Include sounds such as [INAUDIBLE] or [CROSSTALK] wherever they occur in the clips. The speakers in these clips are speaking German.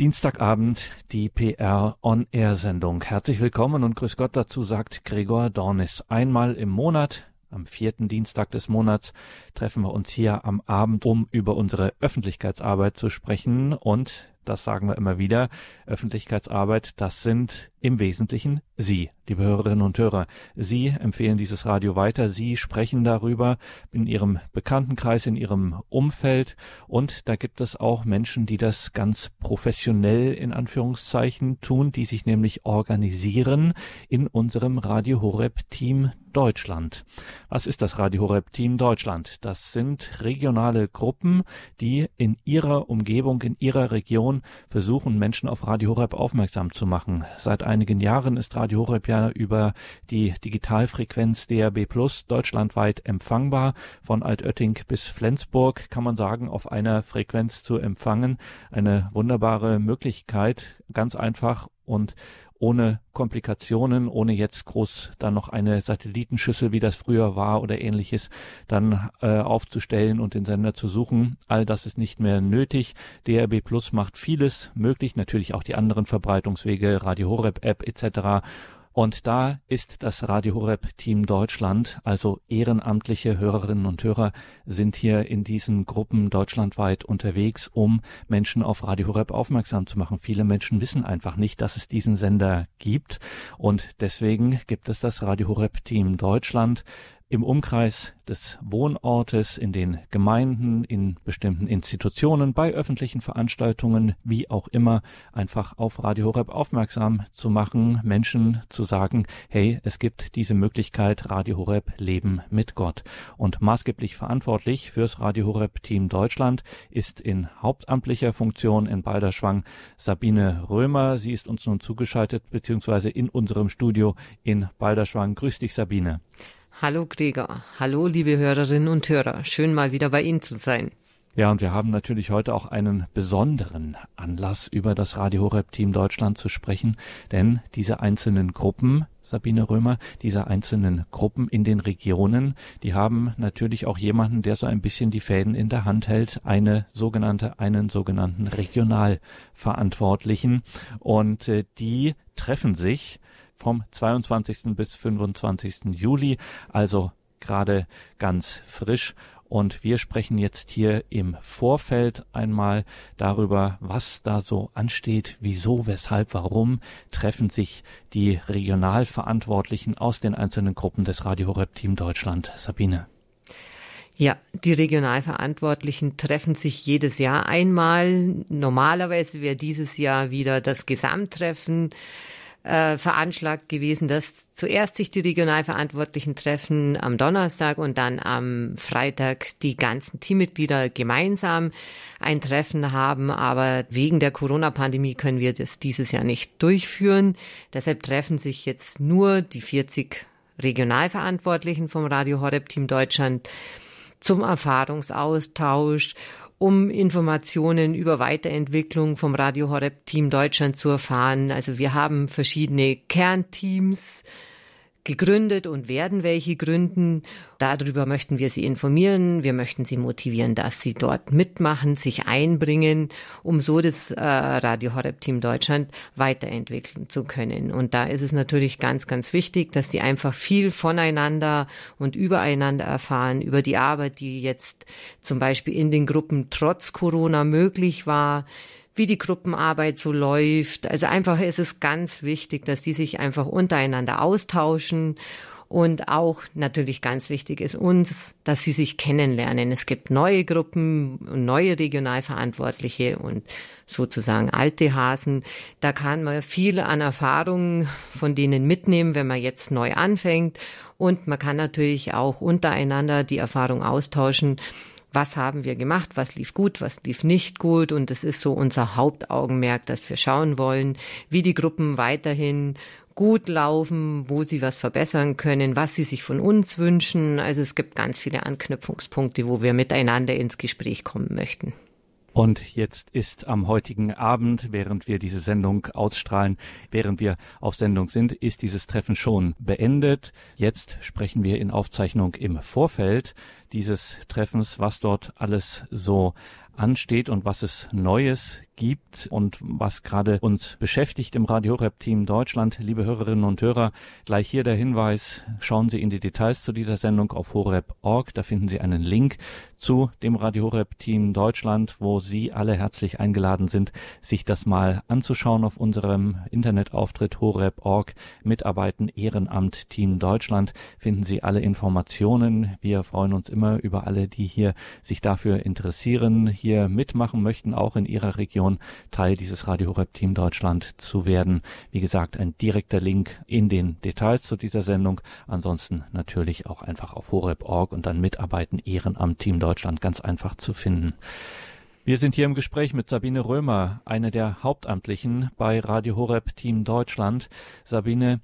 Dienstagabend die PR On Air Sendung. Herzlich willkommen und grüß Gott dazu sagt Gregor Dornis. Einmal im Monat, am vierten Dienstag des Monats, treffen wir uns hier am Abend, um über unsere Öffentlichkeitsarbeit zu sprechen und das sagen wir immer wieder, Öffentlichkeitsarbeit, das sind im Wesentlichen Sie, liebe Hörerinnen und Hörer. Sie empfehlen dieses Radio weiter, Sie sprechen darüber in Ihrem Bekanntenkreis, in Ihrem Umfeld und da gibt es auch Menschen, die das ganz professionell in Anführungszeichen tun, die sich nämlich organisieren in unserem Radio Horeb Team Deutschland. Was ist das Radio Horeb Team Deutschland? Das sind regionale Gruppen, die in ihrer Umgebung, in ihrer Region versuchen, Menschen auf Radio Horeb aufmerksam zu machen. Seit einigen Jahren ist Radio Horeb ja über die Digitalfrequenz DRB Plus deutschlandweit empfangbar. Von Altötting bis Flensburg kann man sagen, auf einer Frequenz zu empfangen. Eine wunderbare Möglichkeit, ganz einfach und ohne Komplikationen, ohne jetzt groß dann noch eine Satellitenschüssel, wie das früher war oder ähnliches, dann äh, aufzustellen und den Sender zu suchen. All das ist nicht mehr nötig. DRB Plus macht vieles möglich, natürlich auch die anderen Verbreitungswege, Radio Horeb App etc. Und da ist das Radio Horeb Team Deutschland, also ehrenamtliche Hörerinnen und Hörer sind hier in diesen Gruppen deutschlandweit unterwegs, um Menschen auf Radio Horeb aufmerksam zu machen. Viele Menschen wissen einfach nicht, dass es diesen Sender gibt und deswegen gibt es das Radio Horeb Team Deutschland im Umkreis des Wohnortes, in den Gemeinden, in bestimmten Institutionen, bei öffentlichen Veranstaltungen, wie auch immer, einfach auf Radio Horeb aufmerksam zu machen, Menschen zu sagen, hey, es gibt diese Möglichkeit, Radio Horeb Leben mit Gott. Und maßgeblich verantwortlich fürs Radio Horeb Team Deutschland ist in hauptamtlicher Funktion in Balderschwang Sabine Römer. Sie ist uns nun zugeschaltet, beziehungsweise in unserem Studio in Balderschwang. Grüß dich, Sabine. Hallo Gregor, hallo liebe Hörerinnen und Hörer, schön mal wieder bei Ihnen zu sein. Ja, und wir haben natürlich heute auch einen besonderen Anlass, über das Radio Horeb Team Deutschland zu sprechen, denn diese einzelnen Gruppen, Sabine Römer, diese einzelnen Gruppen in den Regionen, die haben natürlich auch jemanden, der so ein bisschen die Fäden in der Hand hält, eine sogenannte, einen sogenannten Regionalverantwortlichen. Und äh, die treffen sich vom 22. bis 25. Juli, also gerade ganz frisch. Und wir sprechen jetzt hier im Vorfeld einmal darüber, was da so ansteht, wieso, weshalb, warum treffen sich die Regionalverantwortlichen aus den einzelnen Gruppen des Radio Horeb Team Deutschland. Sabine. Ja, die Regionalverantwortlichen treffen sich jedes Jahr einmal. Normalerweise wäre dieses Jahr wieder das Gesamttreffen äh, veranschlagt gewesen, dass zuerst sich die Regionalverantwortlichen treffen am Donnerstag und dann am Freitag die ganzen Teammitglieder gemeinsam ein Treffen haben. Aber wegen der Corona-Pandemie können wir das dieses Jahr nicht durchführen. Deshalb treffen sich jetzt nur die 40 Regionalverantwortlichen vom Radio Horeb Team Deutschland zum Erfahrungsaustausch um Informationen über Weiterentwicklung vom Radio Horeb Team Deutschland zu erfahren. Also wir haben verschiedene Kernteams, gegründet und werden welche gründen. Darüber möchten wir Sie informieren. Wir möchten Sie motivieren, dass Sie dort mitmachen, sich einbringen, um so das äh, Radio Horeb Team Deutschland weiterentwickeln zu können. Und da ist es natürlich ganz, ganz wichtig, dass die einfach viel voneinander und übereinander erfahren, über die Arbeit, die jetzt zum Beispiel in den Gruppen trotz Corona möglich war wie die Gruppenarbeit so läuft. Also einfach ist es ganz wichtig, dass die sich einfach untereinander austauschen und auch natürlich ganz wichtig ist uns, dass sie sich kennenlernen. Es gibt neue Gruppen, neue Regionalverantwortliche und sozusagen alte Hasen. Da kann man viel an Erfahrungen von denen mitnehmen, wenn man jetzt neu anfängt. Und man kann natürlich auch untereinander die Erfahrung austauschen was haben wir gemacht, was lief gut, was lief nicht gut. Und es ist so unser Hauptaugenmerk, dass wir schauen wollen, wie die Gruppen weiterhin gut laufen, wo sie was verbessern können, was sie sich von uns wünschen. Also es gibt ganz viele Anknüpfungspunkte, wo wir miteinander ins Gespräch kommen möchten. Und jetzt ist am heutigen Abend, während wir diese Sendung ausstrahlen, während wir auf Sendung sind, ist dieses Treffen schon beendet. Jetzt sprechen wir in Aufzeichnung im Vorfeld dieses Treffens, was dort alles so ansteht und was es Neues gibt und was gerade uns beschäftigt im Radio Horeb Team Deutschland. Liebe Hörerinnen und Hörer, gleich hier der Hinweis, schauen Sie in die Details zu dieser Sendung auf horeb.org. Da finden Sie einen Link zu dem Radio Horeb Team Deutschland, wo Sie alle herzlich eingeladen sind, sich das mal anzuschauen auf unserem Internetauftritt horeb.org. Mitarbeiten Ehrenamt Team Deutschland finden Sie alle Informationen. Wir freuen uns immer über alle, die hier sich dafür interessieren, hier mitmachen möchten, auch in Ihrer Region Region Teil dieses Radio Horeb Team Deutschland zu werden. Wie gesagt, ein direkter Link in den Details zu dieser Sendung. Ansonsten natürlich auch einfach auf horeb.org und dann mitarbeiten Ehrenamt Team Deutschland ganz einfach zu finden. Wir sind hier im Gespräch mit Sabine Römer, eine der Hauptamtlichen bei Radio Horeb Team Deutschland. Sabine,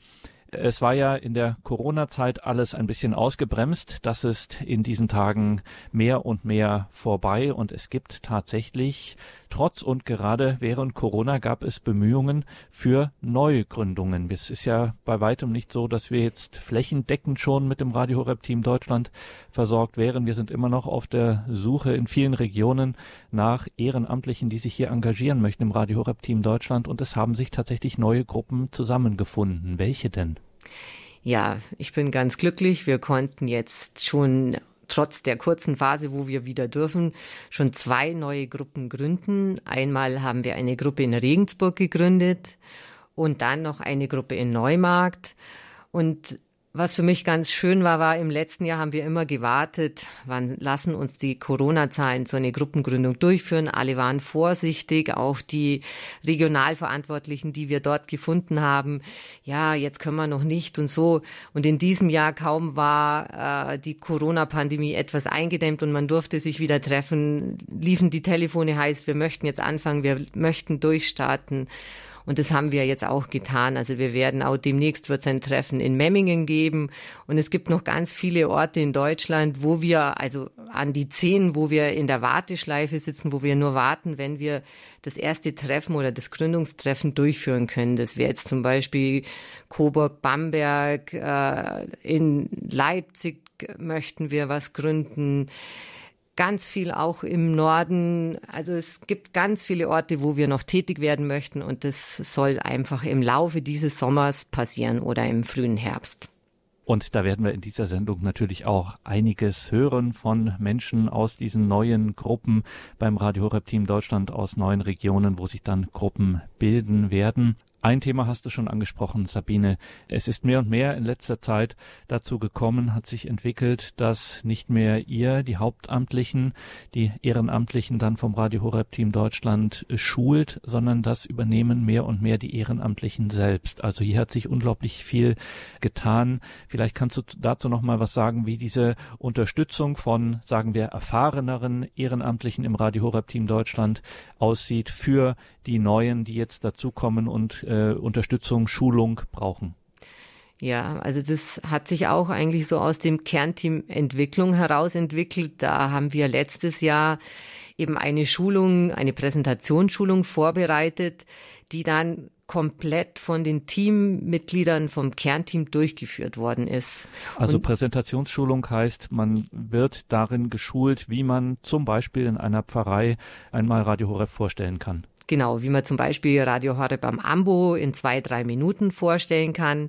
es war ja in der Corona-Zeit alles ein bisschen ausgebremst. Das ist in diesen Tagen mehr und mehr vorbei und es gibt tatsächlich trotz und gerade während Corona gab es Bemühungen für Neugründungen. Es ist ja bei weitem nicht so, dass wir jetzt flächendeckend schon mit dem Radio Horeb Team Deutschland versorgt wären. Wir sind immer noch auf der Suche in vielen Regionen nach Ehrenamtlichen, die sich hier engagieren möchten im Radio Horeb Team Deutschland und es haben sich tatsächlich neue Gruppen zusammengefunden. Welche denn? Ja, ich bin ganz glücklich. Wir konnten jetzt schon trotz der kurzen Phase, wo wir wieder dürfen, schon zwei neue Gruppen gründen. Einmal haben wir eine Gruppe in Regensburg gegründet und dann noch eine Gruppe in Neumarkt. Und was für mich ganz schön war, war, im letzten Jahr haben wir immer gewartet, wann lassen uns die Corona-Zahlen so eine Gruppengründung durchführen. Alle waren vorsichtig, auch die Regionalverantwortlichen, die wir dort gefunden haben. Ja, jetzt können wir noch nicht und so. Und in diesem Jahr kaum war äh, die Corona-Pandemie etwas eingedämmt und man durfte sich wieder treffen, liefen die Telefone heiß, wir möchten jetzt anfangen, wir möchten durchstarten. Und das haben wir jetzt auch getan. Also wir werden auch demnächst wird es ein Treffen in Memmingen geben. Und es gibt noch ganz viele Orte in Deutschland, wo wir, also an die zehn, wo wir in der Warteschleife sitzen, wo wir nur warten, wenn wir das erste Treffen oder das Gründungstreffen durchführen können. Das wäre jetzt zum Beispiel Coburg, Bamberg, äh, in Leipzig möchten wir was gründen ganz viel auch im Norden. Also es gibt ganz viele Orte, wo wir noch tätig werden möchten und das soll einfach im Laufe dieses Sommers passieren oder im frühen Herbst. Und da werden wir in dieser Sendung natürlich auch einiges hören von Menschen aus diesen neuen Gruppen beim Radio Horeb Team Deutschland aus neuen Regionen, wo sich dann Gruppen bilden werden. Ein Thema hast du schon angesprochen, Sabine. Es ist mehr und mehr in letzter Zeit dazu gekommen, hat sich entwickelt, dass nicht mehr ihr, die Hauptamtlichen, die Ehrenamtlichen dann vom Radio Horeb Team Deutschland äh, schult, sondern das übernehmen mehr und mehr die Ehrenamtlichen selbst. Also hier hat sich unglaublich viel getan. Vielleicht kannst du dazu noch mal was sagen, wie diese Unterstützung von, sagen wir, erfahreneren Ehrenamtlichen im Radio Horeb Team Deutschland aussieht für die Neuen, die jetzt dazukommen und äh, Unterstützung, Schulung brauchen? Ja, also das hat sich auch eigentlich so aus dem Kernteam Entwicklung heraus entwickelt. Da haben wir letztes Jahr eben eine Schulung, eine Präsentationsschulung vorbereitet, die dann komplett von den Teammitgliedern vom Kernteam durchgeführt worden ist. Also Und Präsentationsschulung heißt, man wird darin geschult, wie man zum Beispiel in einer Pfarrei einmal Radio Horeb vorstellen kann. Genau, wie man zum Beispiel Radio Horeb am Ambo in zwei, drei Minuten vorstellen kann.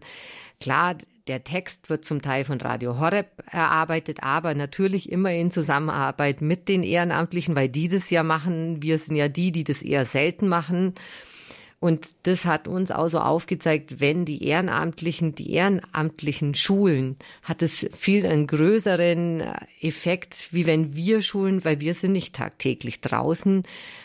Klar, der Text wird zum Teil von Radio Horeb erarbeitet, aber natürlich immer in Zusammenarbeit mit den Ehrenamtlichen, weil die das ja machen. Wir sind ja die, die das eher selten machen. Und das hat uns auch so aufgezeigt, wenn die Ehrenamtlichen, die ehrenamtlichen Schulen, hat es viel einen größeren äh, Effekt, wie wenn wir schulen, weil wir sind nicht tagtäglich draußen.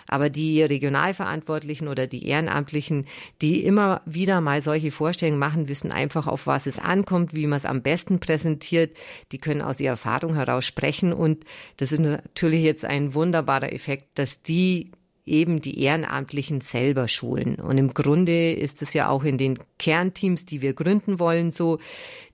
Aber die Regionalverantwortlichen oder die Ehrenamtlichen, die immer wieder mal solche Vorstellungen machen, wissen einfach, auf was es ankommt, wie man es am besten präsentiert. Die können aus ihrer Erfahrung heraus sprechen. Und das ist natürlich jetzt ein wunderbarer Effekt, dass die eben die Ehrenamtlichen selber schulen. Und im Grunde ist es ja auch in den Kernteams, die wir gründen wollen, so,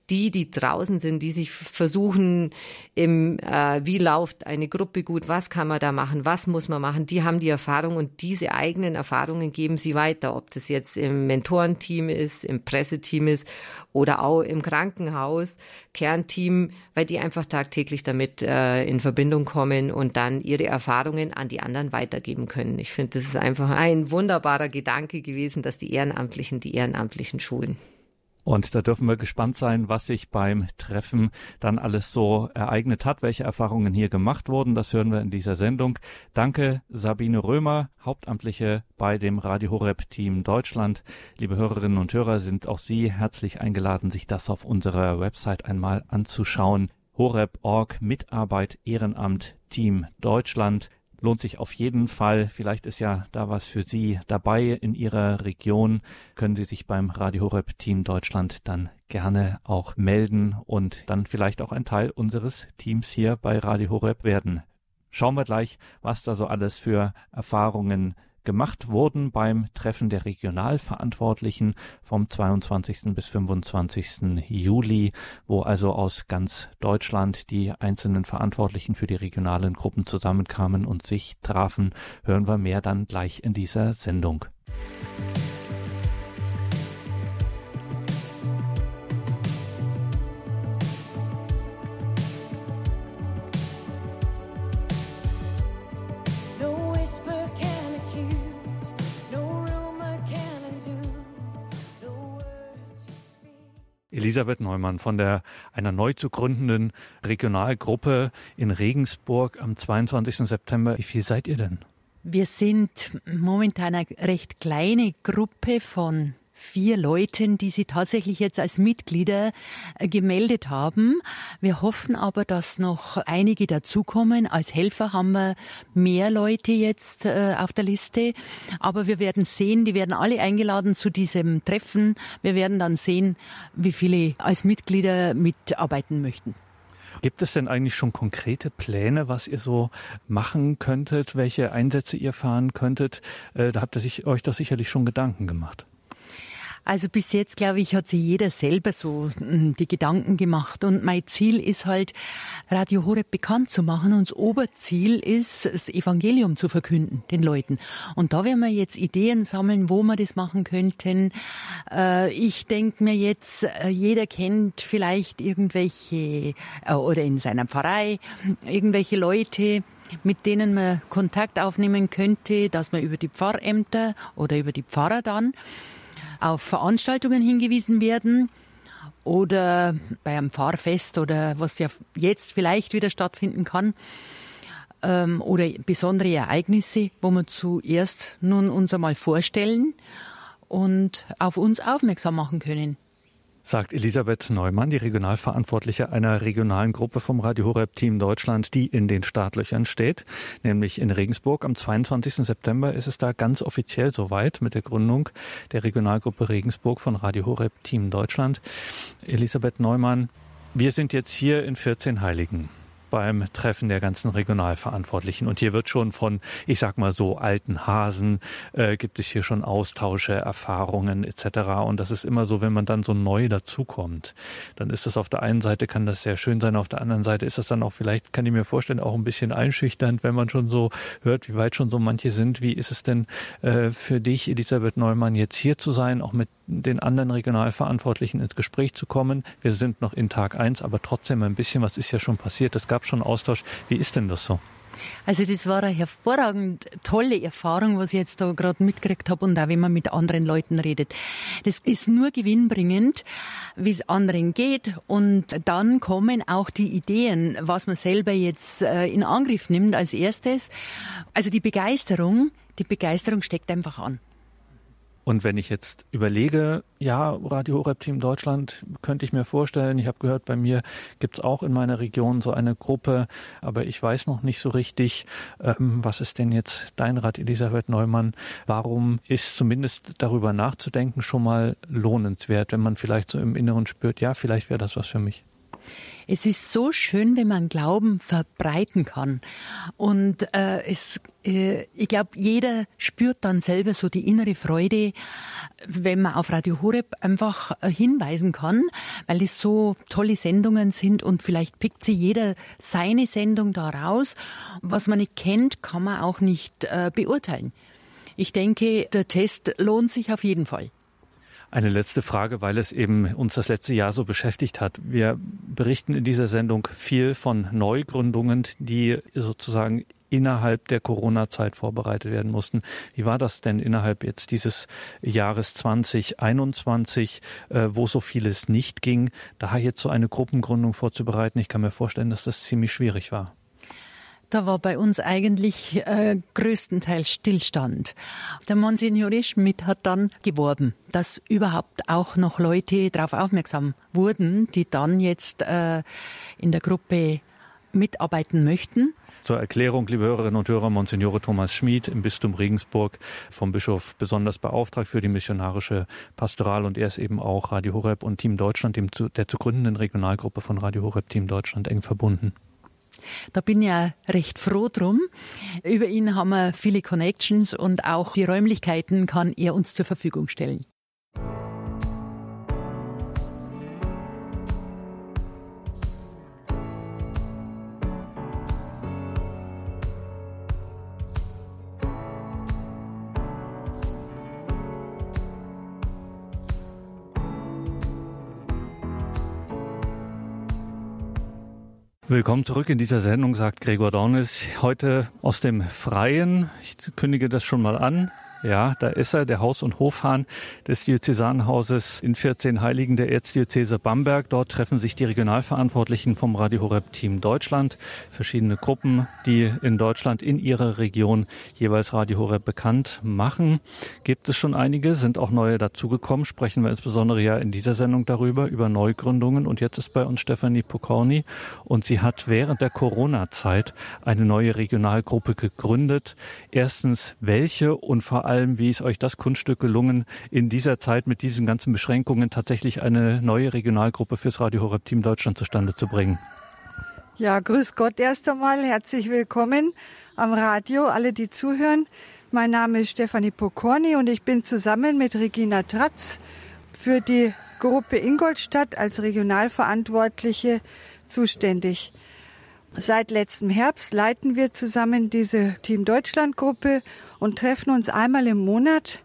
die, die draußen sind, die sich versuchen, im, äh, wie läuft eine Gruppe gut, was kann man da machen, was muss man machen, die haben die Erfahrung und diese eigenen Erfahrungen geben sie weiter, ob das jetzt im Mentorenteam ist, im Presseteam ist oder auch im Krankenhaus, Kernteam, weil die einfach tagtäglich damit äh, in Verbindung kommen und dann ihre Erfahrungen an die anderen weitergeben können. Ich finde, das ist einfach ein wunderbarer Gedanke gewesen, dass die Ehrenamtlichen die Ehrenamtlichen schulen. Und da dürfen wir gespannt sein, was sich beim Treffen dann alles so ereignet hat, welche Erfahrungen hier gemacht wurden. Das hören wir in dieser Sendung. Danke, Sabine Römer, Hauptamtliche bei dem Radio Horeb Team Deutschland. Liebe Hörerinnen und Hörer, sind auch Sie herzlich eingeladen, sich das auf unserer Website einmal anzuschauen. Horeb.org Mitarbeit Ehrenamt Team Deutschland lohnt sich auf jeden Fall. Vielleicht ist ja da was für Sie dabei in Ihrer Region. Können Sie sich beim Radio Horeb Team Deutschland dann gerne auch melden und dann vielleicht auch ein Teil unseres Teams hier bei Radio Horeb werden. Schauen wir gleich, was da so alles für Erfahrungen gemacht wurden beim Treffen der Regionalverantwortlichen vom 22. bis 25. Juli, wo also aus ganz Deutschland die einzelnen Verantwortlichen für die regionalen Gruppen zusammenkamen und sich trafen, hören wir mehr dann gleich in dieser Sendung. Elisabeth Neumann von der einer neu zu gründenden Regionalgruppe in Regensburg am 22. September. Wie viel seid ihr denn? Wir sind momentan eine recht kleine Gruppe von vier Leuten, die sie tatsächlich jetzt als Mitglieder äh, gemeldet haben. Wir hoffen aber, dass noch einige dazukommen. Als Helfer haben wir mehr Leute jetzt äh, auf der Liste. Aber wir werden sehen, die werden alle eingeladen zu diesem Treffen. Wir werden dann sehen, wie viele als Mitglieder mitarbeiten möchten. Gibt es denn eigentlich schon konkrete Pläne, was ihr so machen könntet, welche Einsätze ihr fahren könntet? Äh, da habt ihr euch doch sicherlich schon Gedanken gemacht. Also bis jetzt, glaube ich, hat sich jeder selber so hm, die Gedanken gemacht. Und mein Ziel ist halt, Radio Horeb bekannt zu machen. Und das Oberziel ist, das Evangelium zu verkünden, den Leuten. Und da werden wir jetzt Ideen sammeln, wo wir das machen könnten. Äh, ich denke mir jetzt, äh, jeder kennt vielleicht irgendwelche, äh, oder in seiner Pfarrei, irgendwelche Leute, mit denen man Kontakt aufnehmen könnte, dass man über die Pfarrämter oder über die Pfarrer dann auf Veranstaltungen hingewiesen werden oder bei einem Fahrfest oder was ja jetzt vielleicht wieder stattfinden kann ähm, oder besondere Ereignisse, wo wir zuerst nun uns einmal vorstellen und auf uns aufmerksam machen können sagt Elisabeth Neumann, die Regionalverantwortliche einer regionalen Gruppe vom Radio Horeb Team Deutschland, die in den Startlöchern steht, nämlich in Regensburg. Am 22. September ist es da ganz offiziell soweit mit der Gründung der Regionalgruppe Regensburg von Radio Horeb Team Deutschland. Elisabeth Neumann, wir sind jetzt hier in 14 Heiligen beim Treffen der ganzen Regionalverantwortlichen. Und hier wird schon von, ich sag mal so, alten Hasen, äh, gibt es hier schon Austausche, Erfahrungen etc. Und das ist immer so, wenn man dann so neu dazukommt, dann ist das auf der einen Seite kann das sehr schön sein, auf der anderen Seite ist das dann auch vielleicht, kann ich mir vorstellen, auch ein bisschen einschüchternd, wenn man schon so hört, wie weit schon so manche sind. Wie ist es denn äh, für dich, Elisabeth Neumann, jetzt hier zu sein, auch mit den anderen Regionalverantwortlichen ins Gespräch zu kommen? Wir sind noch in Tag eins, aber trotzdem ein bisschen, was ist ja schon passiert? Es gab schon Austausch. Wie ist denn das so? Also das war eine hervorragend tolle Erfahrung, was ich jetzt da gerade mitgekriegt habe und auch wenn man mit anderen Leuten redet. Das ist nur gewinnbringend, wie es anderen geht und dann kommen auch die Ideen, was man selber jetzt äh, in Angriff nimmt als erstes. Also die Begeisterung, die Begeisterung steckt einfach an. Und wenn ich jetzt überlege, ja, Radio Horeb Team Deutschland könnte ich mir vorstellen, ich habe gehört, bei mir gibt's auch in meiner Region so eine Gruppe, aber ich weiß noch nicht so richtig, ähm, was ist denn jetzt dein Rat, Elisabeth Neumann? Warum ist zumindest darüber nachzudenken schon mal lohnenswert, wenn man vielleicht so im Inneren spürt, ja, vielleicht wäre das was für mich? Es ist so schön, wenn man Glauben verbreiten kann. Und äh, es, äh, ich glaube, jeder spürt dann selber so die innere Freude, wenn man auf Radio Horeb einfach äh, hinweisen kann, weil es so tolle Sendungen sind und vielleicht pickt sie jeder seine Sendung da raus. Was man nicht kennt, kann man auch nicht äh, beurteilen. Ich denke, der Test lohnt sich auf jeden Fall. Eine letzte Frage, weil es eben uns das letzte Jahr so beschäftigt hat. Wir berichten in dieser Sendung viel von Neugründungen, die sozusagen innerhalb der Corona-Zeit vorbereitet werden mussten. Wie war das denn innerhalb jetzt dieses Jahres 2021, äh, wo so vieles nicht ging, da jetzt so eine Gruppengründung vorzubereiten? Ich kann mir vorstellen, dass das ziemlich schwierig war. Da war bei uns eigentlich äh, größtenteils Stillstand. Der Monsignore Schmidt hat dann geworben, dass überhaupt auch noch Leute darauf aufmerksam wurden, die dann jetzt äh, in der Gruppe mitarbeiten möchten. Zur Erklärung, liebe Hörerinnen und Hörer, Monsignore Thomas Schmid im Bistum Regensburg vom Bischof besonders beauftragt für die missionarische Pastoral und er ist eben auch Radio Horeb und Team Deutschland, dem der zu gründenden Regionalgruppe von Radio Horeb Team Deutschland eng verbunden. Da bin ich ja recht froh drum. Über ihn haben wir viele Connections und auch die Räumlichkeiten kann er uns zur Verfügung stellen. Willkommen zurück in dieser Sendung, sagt Gregor Dornis. Heute aus dem Freien. Ich kündige das schon mal an. Ja, da ist er, der Haus- und Hofhahn des Diözesanhauses in 14 Heiligen der Erzdiözese Bamberg. Dort treffen sich die Regionalverantwortlichen vom Radio Horeb Team Deutschland, verschiedene Gruppen, die in Deutschland in ihrer Region jeweils Radio Horeb bekannt machen. Gibt es schon einige, sind auch neue dazugekommen, sprechen wir insbesondere ja in dieser Sendung darüber, über Neugründungen. Und jetzt ist bei uns Stefanie Pokorny und sie hat während der Corona-Zeit eine neue Regionalgruppe gegründet. Erstens, welche und vor allem allem, wie ist euch das Kunststück gelungen, in dieser Zeit mit diesen ganzen Beschränkungen tatsächlich eine neue Regionalgruppe fürs Radio Horeb Team Deutschland zustande zu bringen? Ja, grüß Gott erst einmal. Herzlich willkommen am Radio, alle, die zuhören. Mein Name ist Stefanie Pokorny und ich bin zusammen mit Regina Tratz für die Gruppe Ingolstadt als Regionalverantwortliche zuständig. Seit letztem Herbst leiten wir zusammen diese Team Deutschland Gruppe und treffen uns einmal im Monat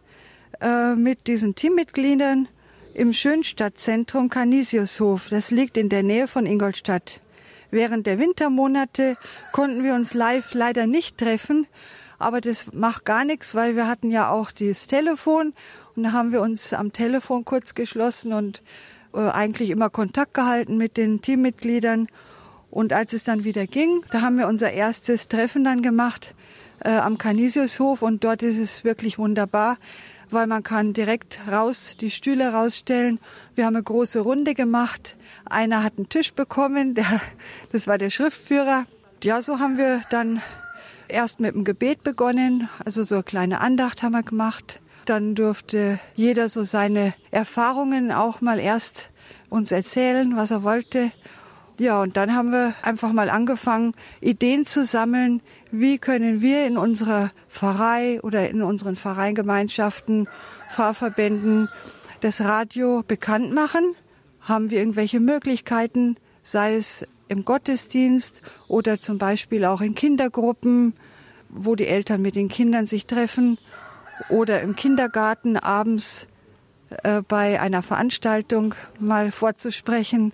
äh, mit diesen Teammitgliedern im Schönstadtzentrum Canisiushof. Das liegt in der Nähe von Ingolstadt. Während der Wintermonate konnten wir uns live leider nicht treffen, aber das macht gar nichts, weil wir hatten ja auch das Telefon und da haben wir uns am Telefon kurz geschlossen und äh, eigentlich immer Kontakt gehalten mit den Teammitgliedern und als es dann wieder ging, da haben wir unser erstes Treffen dann gemacht äh, am Canisiushof und dort ist es wirklich wunderbar, weil man kann direkt raus die Stühle rausstellen. Wir haben eine große Runde gemacht. Einer hat einen Tisch bekommen, der, das war der Schriftführer. Ja, so haben wir dann erst mit dem Gebet begonnen, also so eine kleine Andacht haben wir gemacht. Dann durfte jeder so seine Erfahrungen auch mal erst uns erzählen, was er wollte. Ja, und dann haben wir einfach mal angefangen, Ideen zu sammeln, wie können wir in unserer Pfarrei oder in unseren Pfarreigemeinschaften, Pfarrverbänden das Radio bekannt machen? Haben wir irgendwelche Möglichkeiten, sei es im Gottesdienst oder zum Beispiel auch in Kindergruppen, wo die Eltern mit den Kindern sich treffen oder im Kindergarten abends äh, bei einer Veranstaltung mal vorzusprechen.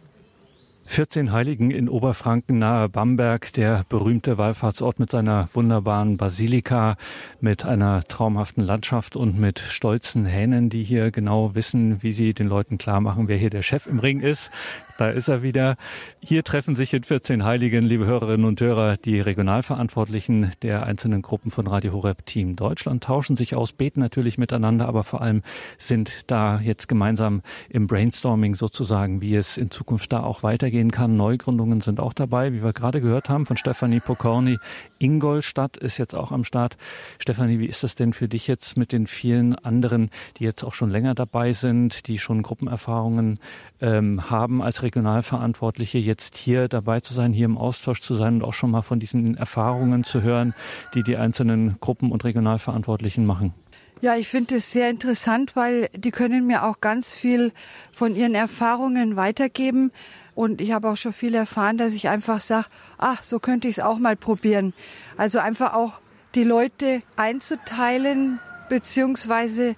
14 Heiligen in Oberfranken nahe Bamberg, der berühmte Wallfahrtsort mit seiner wunderbaren Basilika, mit einer traumhaften Landschaft und mit stolzen Hähnen, die hier genau wissen, wie sie den Leuten klar machen, wer hier der Chef im Ring ist. Da ist er wieder. Hier treffen sich in 14 Heiligen, liebe Hörerinnen und Hörer, die Regionalverantwortlichen der einzelnen Gruppen von Radio Horeb Team Deutschland, tauschen sich aus, beten natürlich miteinander, aber vor allem sind da jetzt gemeinsam im Brainstorming sozusagen, wie es in Zukunft da auch weitergehen kann. Neugründungen sind auch dabei, wie wir gerade gehört haben von Stefanie Pokorny. Ingolstadt ist jetzt auch am Start. Stefanie, wie ist das denn für dich jetzt mit den vielen anderen, die jetzt auch schon länger dabei sind, die schon Gruppenerfahrungen ähm, haben als Regionalverantwortliche, jetzt hier dabei zu sein, hier im Austausch zu sein und auch schon mal von diesen Erfahrungen zu hören, die die einzelnen Gruppen und Regionalverantwortlichen machen? Ja, ich finde es sehr interessant, weil die können mir auch ganz viel von ihren Erfahrungen weitergeben. Und ich habe auch schon viel erfahren, dass ich einfach sage, ach, so könnte ich es auch mal probieren. Also einfach auch die Leute einzuteilen, beziehungsweise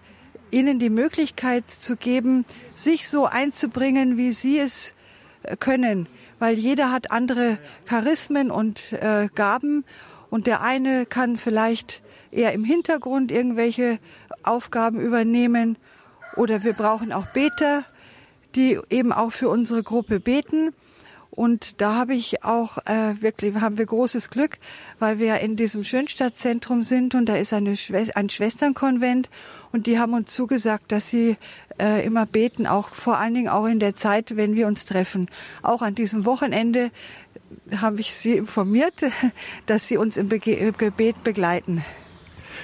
ihnen die Möglichkeit zu geben, sich so einzubringen, wie sie es können. Weil jeder hat andere Charismen und äh, Gaben und der eine kann vielleicht eher im Hintergrund irgendwelche Aufgaben übernehmen. Oder wir brauchen auch Beter, die eben auch für unsere Gruppe beten. Und da habe ich auch äh, wirklich, haben wir großes Glück, weil wir in diesem Schönstadtzentrum sind und da ist eine Schwester, ein Schwesternkonvent und die haben uns zugesagt, dass sie äh, immer beten, auch vor allen Dingen auch in der Zeit, wenn wir uns treffen. Auch an diesem Wochenende habe ich sie informiert, [LAUGHS] dass sie uns im Gebet begleiten.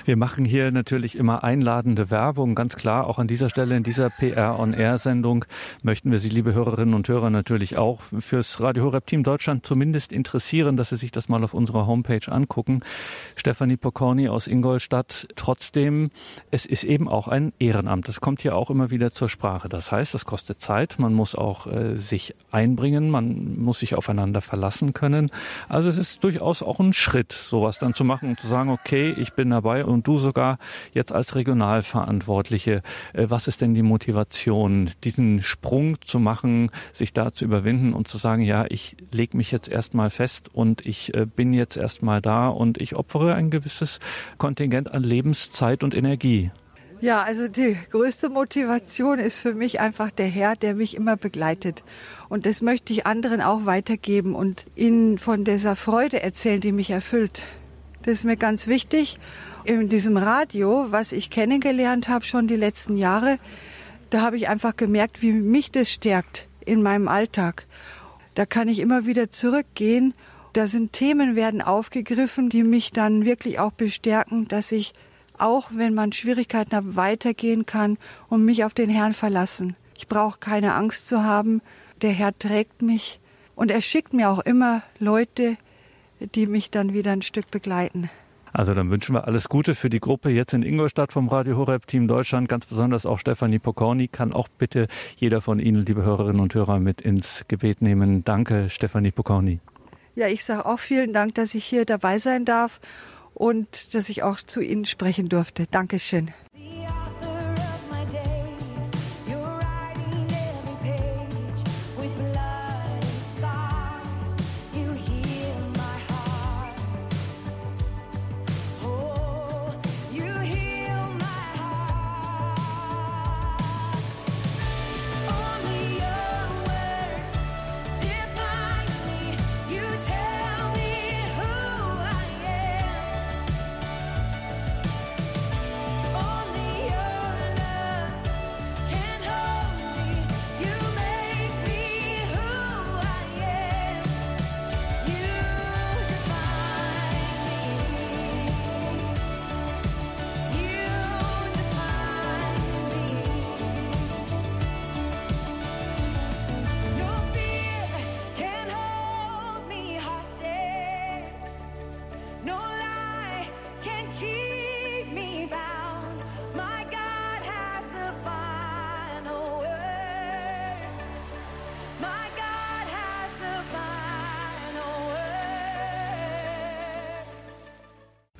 Wir machen hier natürlich immer einladende Werbung. Ganz klar, auch an dieser Stelle in dieser PR-on-Air-Sendung möchten wir Sie, liebe Hörerinnen und Hörer, natürlich auch fürs Radio Horeb Team Deutschland zumindest interessieren, dass Sie sich das mal auf unserer Homepage angucken. Stefanie Pokorny aus Ingolstadt. Trotzdem, es ist eben auch ein Ehrenamt. Das kommt hier auch immer wieder zur Sprache. Das heißt, es kostet Zeit. Man muss auch äh, sich einbringen. Man muss sich aufeinander verlassen können. Also es ist durchaus auch ein Schritt, sowas dann zu machen und zu sagen, okay, ich bin dabei und du sogar jetzt als Regionalverantwortliche. Äh, was ist denn die Motivation, diesen Sprung zu machen, sich da zu überwinden und zu sagen, ja, ich lege mich jetzt erstmal fest und ich äh, bin jetzt erstmal da und ich opfere ein gewisses Kontingent an Lebenszeit und Energie? Ja, also die größte Motivation ist für mich einfach der Herr, der mich immer begleitet. Und das möchte ich anderen auch weitergeben und ihnen von dieser Freude erzählen, die mich erfüllt. Das ist mir ganz wichtig in diesem Radio, was ich kennengelernt habe schon die letzten Jahre, da habe ich einfach gemerkt, wie mich das stärkt in meinem Alltag. Da kann ich immer wieder zurückgehen. Da sind Themen werden aufgegriffen, die mich dann wirklich auch bestärken, dass ich auch wenn man Schwierigkeiten hat, weitergehen kann und mich auf den Herrn verlassen. Ich brauche keine Angst zu haben. Der Herr trägt mich und er schickt mir auch immer Leute, die mich dann wieder ein Stück begleiten. Also dann wünschen wir alles Gute für die Gruppe jetzt in Ingolstadt vom Radio Horeb Team Deutschland, ganz besonders auch Stefanie Pokorny. Kann auch bitte jeder von Ihnen, liebe Hörerinnen und Hörer, mit ins Gebet nehmen. Danke, Stefanie Pokorny. Ja, ich sage auch vielen Dank, dass ich hier dabei sein darf und dass ich auch zu Ihnen sprechen durfte. Dankeschön.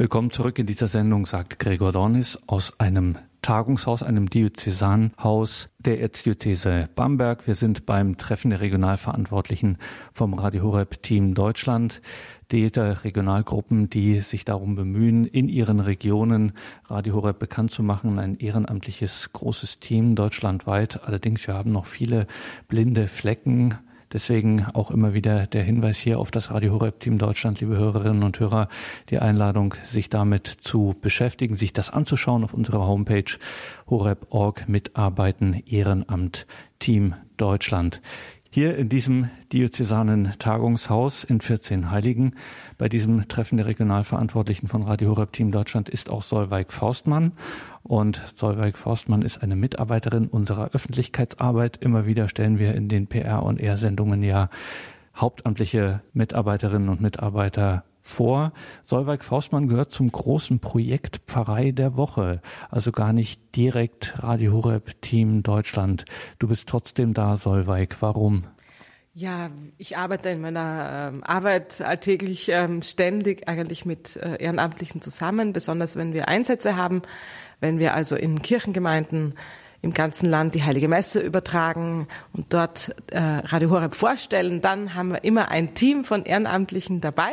Willkommen zurück in dieser Sendung, sagt Gregor Dornis aus einem Tagungshaus, einem Diözesanhaus der Erzdiözese Bamberg. Wir sind beim Treffen der Regionalverantwortlichen vom Radio Horeb Team Deutschland, der Regionalgruppen, die sich darum bemühen, in ihren Regionen Radio Horeb bekannt zu machen. Ein ehrenamtliches großes Team deutschlandweit. Allerdings, wir haben noch viele blinde Flecken Deswegen auch immer wieder der Hinweis hier auf das Radio Horeb Team Deutschland, liebe Hörerinnen und Hörer, die Einladung, sich damit zu beschäftigen, sich das anzuschauen auf unserer Homepage horeb.org, Mitarbeiten, Ehrenamt, Team Deutschland. Hier in diesem diözesanen Tagungshaus in 14 Heiligen, bei diesem Treffen der Regionalverantwortlichen von Radio Horeb Team Deutschland ist auch Solveig Faustmann. Und Solveig Faustmann ist eine Mitarbeiterin unserer Öffentlichkeitsarbeit. Immer wieder stellen wir in den PR- und R-Sendungen ja hauptamtliche Mitarbeiterinnen und Mitarbeiter vor. Solveig Faustmann gehört zum großen Projekt Pfarrei der Woche, also gar nicht direkt Radio Horeb Team Deutschland. Du bist trotzdem da, Solveig. Warum? Ja, ich arbeite in meiner ähm, Arbeit alltäglich ähm, ständig eigentlich mit äh, Ehrenamtlichen zusammen, besonders wenn wir Einsätze haben, wenn wir also in Kirchengemeinden im ganzen Land die Heilige Messe übertragen und dort äh, Radio Horeb vorstellen, dann haben wir immer ein Team von Ehrenamtlichen dabei,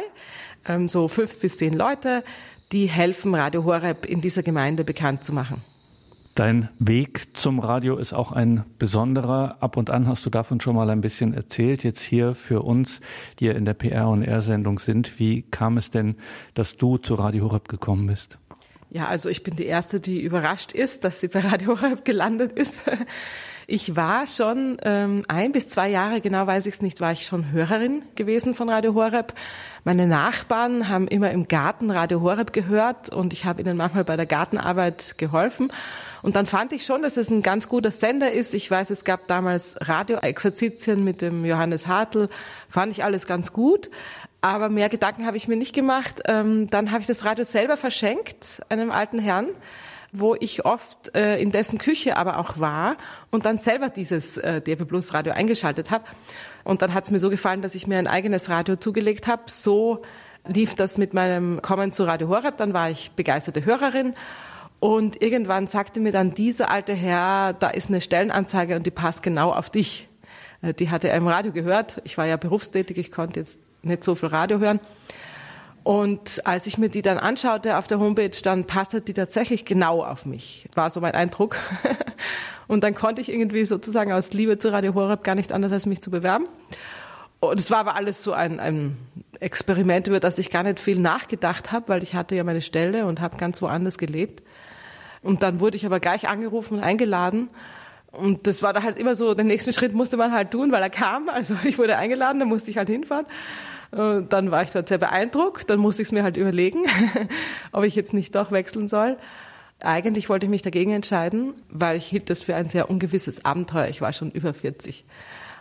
ähm, so fünf bis zehn Leute, die helfen, Radio Horeb in dieser Gemeinde bekannt zu machen. Dein Weg zum Radio ist auch ein besonderer. Ab und an hast du davon schon mal ein bisschen erzählt. Jetzt hier für uns, die ja in der PR und R-Sendung sind. Wie kam es denn, dass du zu Radio Horeb gekommen bist? Ja, also ich bin die erste, die überrascht ist, dass sie bei Radio Horeb gelandet ist. Ich war schon ähm, ein bis zwei Jahre, genau weiß ich es nicht, war ich schon Hörerin gewesen von Radio Horeb. Meine Nachbarn haben immer im Garten Radio Horeb gehört und ich habe ihnen manchmal bei der Gartenarbeit geholfen. Und dann fand ich schon, dass es ein ganz guter Sender ist. Ich weiß, es gab damals Radio-Exerzitien mit dem Johannes Hartl. Fand ich alles ganz gut. Aber mehr Gedanken habe ich mir nicht gemacht. Ähm, dann habe ich das Radio selber verschenkt, einem alten Herrn wo ich oft äh, in dessen Küche aber auch war und dann selber dieses äh, DRB Plus Radio eingeschaltet habe. Und dann hat es mir so gefallen, dass ich mir ein eigenes Radio zugelegt habe. So lief das mit meinem Kommen zu Radio Horeb. Dann war ich begeisterte Hörerin. Und irgendwann sagte mir dann dieser alte Herr, da ist eine Stellenanzeige und die passt genau auf dich. Äh, die hatte er im Radio gehört. Ich war ja berufstätig, ich konnte jetzt nicht so viel Radio hören. Und als ich mir die dann anschaute auf der Homepage, dann passte die tatsächlich genau auf mich. War so mein Eindruck. [LAUGHS] Und dann konnte ich irgendwie sozusagen aus Liebe zu Radio Horeb gar nicht anders als mich zu bewerben. Und es war aber alles so ein, ein Experiment, über das ich gar nicht viel nachgedacht habe, weil ich hatte ja meine Stelle und habe ganz woanders gelebt. Und dann wurde ich aber gleich angerufen und eingeladen. Und das war da halt immer so, den nächsten Schritt musste man halt tun, weil er kam. Also ich wurde eingeladen, dann musste ich halt hinfahren. Äh, dann war ich dort sehr beeindruckt, dann musste ich es mir halt überlegen, [LAUGHS] ob ich jetzt nicht doch wechseln soll. Eigentlich wollte ich mich dagegen entscheiden, weil ich hielt das für ein sehr ungewisses Abenteuer. Ich war schon über 40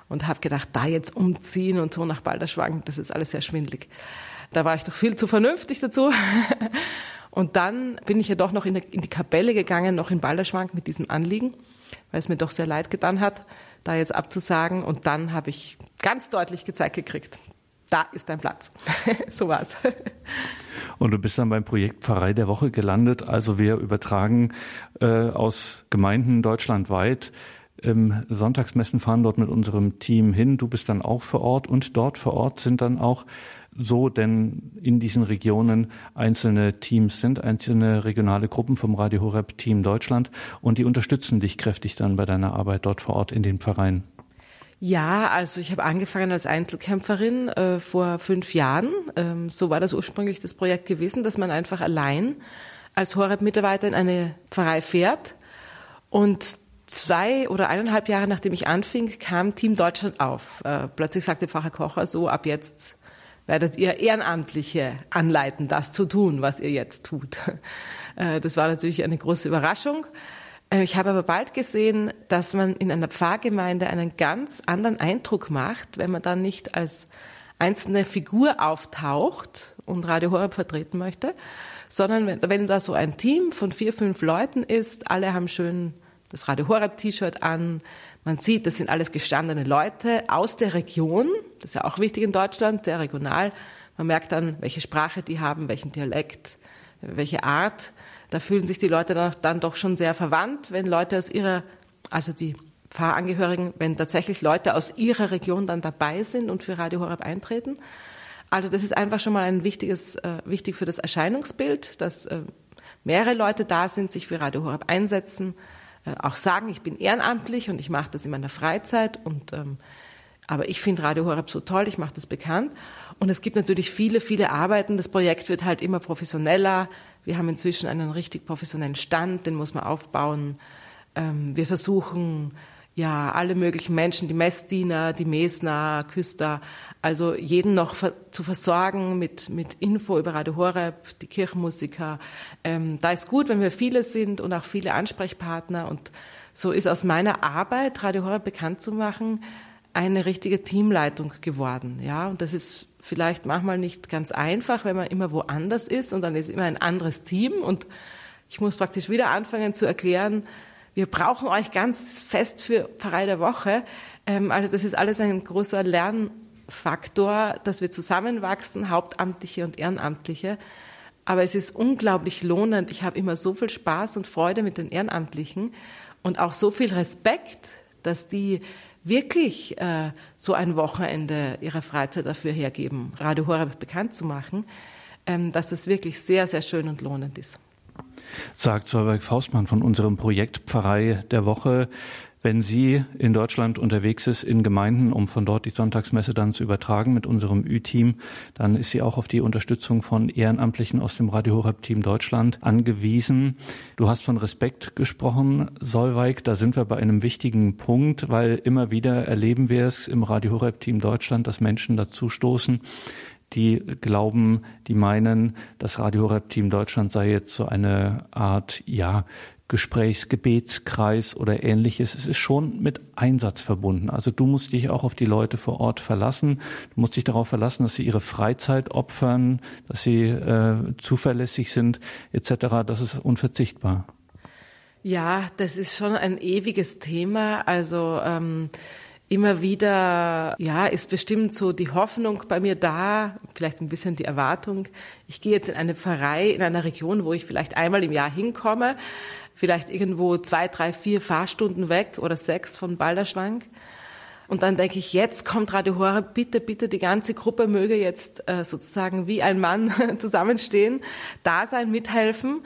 und habe gedacht, da jetzt umziehen und so nach Balderschwang, das ist alles sehr schwindlig. Da war ich doch viel zu vernünftig dazu. [LAUGHS] Und dann bin ich ja doch noch in, die Kapelle gegangen, noch in Balderschwang mit diesem Anliegen, weil es mir doch sehr leid getan hat, da jetzt abzusagen. Und dann habe ich ganz deutlich gezeigt gekriegt, da ist dein Platz. [LAUGHS] so war's. Und du bist dann beim Projekt Pfarrei der Woche gelandet. Also wir übertragen äh, aus Gemeinden deutschlandweit ähm, Sonntagsmessen, fahren dort mit unserem Team hin. Du bist dann auch vor Ort und dort vor Ort sind dann auch so, denn in diesen Regionen einzelne Teams sind, einzelne regionale Gruppen vom Radio Horeb Team Deutschland und die unterstützen dich kräftig dann bei deiner Arbeit dort vor Ort in den Pfarreien. Ja, also ich habe angefangen als Einzelkämpferin äh, vor fünf Jahren. Ähm, so war das ursprünglich das Projekt gewesen, dass man einfach allein als Horeb-Mitarbeiter in eine Pfarrei fährt. Und zwei oder eineinhalb Jahre nachdem ich anfing, kam Team Deutschland auf. Äh, plötzlich sagte Pfarrer Kocher so, ab jetzt werdet ihr Ehrenamtliche anleiten, das zu tun, was ihr jetzt tut. [LAUGHS] Äh, das war natürlich eine große Überraschung. Äh, ich habe aber bald gesehen, dass man in einer Pfarrgemeinde einen ganz anderen Eindruck macht, wenn man dann nicht als einzelne Figur auftaucht und Radio Horeb vertreten möchte, sondern wenn, wenn da so ein Team von vier, fünf Leuten ist, alle haben schön das Radio Horeb T-Shirt an, man sieht, das sind alles gestandene Leute aus der Region, das ist ja auch wichtig in Deutschland, sehr regional. Man merkt dann, welche Sprache die haben, welchen Dialekt, welche Art da fühlen sich die Leute dann doch schon sehr verwandt, wenn Leute aus ihrer, also die Pfarrangehörigen, wenn tatsächlich Leute aus ihrer Region dann dabei sind und für Radio Horeb eintreten. Also das ist einfach schon mal ein wichtiges, äh, wichtig für das Erscheinungsbild, dass äh, mehrere Leute da sind, sich für Radio Horeb einsetzen, äh, auch sagen, ich bin ehrenamtlich und ich mache das in meiner Freizeit und ähm, aber ich finde Radio Horeb so toll, ich mache das bekannt. Und es gibt natürlich viele, viele Arbeiten. Das Projekt wird halt immer professioneller. Wir haben inzwischen einen richtig professionellen Stand, den muss man aufbauen. Ähm, wir versuchen ja, alle möglichen Menschen, die Messdiener, die Mesner, Küster, also jeden noch zu versorgen mit, mit Info über Radio Horeb, die Kirchenmusiker. Ähm, da ist gut, wenn wir viele sind und auch viele Ansprechpartner. Und so ist aus meiner Arbeit, Radio Horeb bekannt zu machen, eine richtige Teamleitung geworden. Ja, und das ist vielleicht manchmal nicht ganz einfach, wenn man immer woanders ist und dann ist immer ein anderes Team und ich muss praktisch wieder anfangen zu erklären, wir brauchen euch ganz fest für Pfarrei der Woche. Ähm, also das ist alles ein großer Lernfaktor, dass wir zusammenwachsen, Hauptamtliche und Ehrenamtliche. Aber es ist unglaublich lohnend. Ich habe immer so viel Spaß und Freude mit den Ehrenamtlichen und auch so viel Respekt, dass die wirklich äh, so ein Wochenende ihrer Freizeit dafür hergeben, Radio Horeb bekannt zu machen, ähm, dass das wirklich sehr, sehr schön und lohnend ist sagt Solveig Faustmann von unserem Projekt Pfarrei der Woche. Wenn sie in Deutschland unterwegs ist, in Gemeinden, um von dort die Sonntagsmesse dann zu übertragen mit unserem Ü-Team, dann ist sie auch auf die Unterstützung von Ehrenamtlichen aus dem Radio Horeb Team Deutschland angewiesen. Du hast von Respekt gesprochen, Solveig. Da sind wir bei einem wichtigen Punkt, weil immer wieder erleben wir es im Radio Horeb Team Deutschland, dass Menschen dazu stoßen, die glauben, die meinen, das Radio Horeb Team Deutschland sei jetzt so eine Art, ja, Gesprächsgebetskreis oder ähnliches. Es ist schon mit Einsatz verbunden. Also du musst dich auch auf die Leute vor Ort verlassen. Du musst dich darauf verlassen, dass sie ihre Freizeit opfern, dass sie äh, zuverlässig sind, etc. Das ist unverzichtbar. Ja, das ist schon ein ewiges Thema. Also ähm, immer wieder, ja, ist bestimmt so die Hoffnung bei mir da, vielleicht ein bisschen die Erwartung. Ich gehe jetzt in eine Pfarrei in einer Region, wo ich vielleicht einmal im Jahr hinkomme, vielleicht irgendwo zwei, drei, vier Fahrstunden weg oder sechs von Balderschwang. Und dann denke ich, jetzt kommt Radio Horeb, bitte, bitte, die ganze Gruppe möge jetzt äh, sozusagen wie ein Mann [LAUGHS] zusammenstehen, da sein, mithelfen.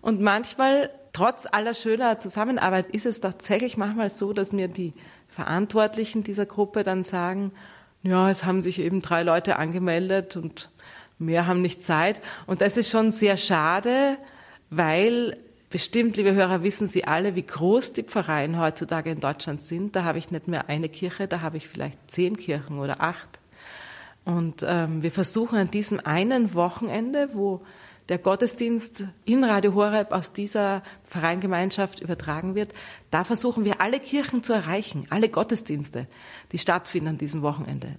Und manchmal, trotz aller schöner Zusammenarbeit, ist es tatsächlich manchmal so, dass mir die Verantwortlichen dieser Gruppe dann sagen, ja, es haben sich eben drei Leute angemeldet und mehr haben nicht Zeit. Und das ist schon sehr schade, weil bestimmt, liebe Hörer, wissen Sie alle, wie groß die Pfarreien heutzutage in Deutschland sind. Da habe ich nicht mehr eine Kirche, da habe ich vielleicht zehn Kirchen oder acht. Und ähm, wir versuchen an diesem einen Wochenende, wo der Gottesdienst in Radio Horeb aus dieser Vereingemeinschaft übertragen wird, da versuchen wir alle Kirchen zu erreichen, alle Gottesdienste, die stattfinden an diesem Wochenende.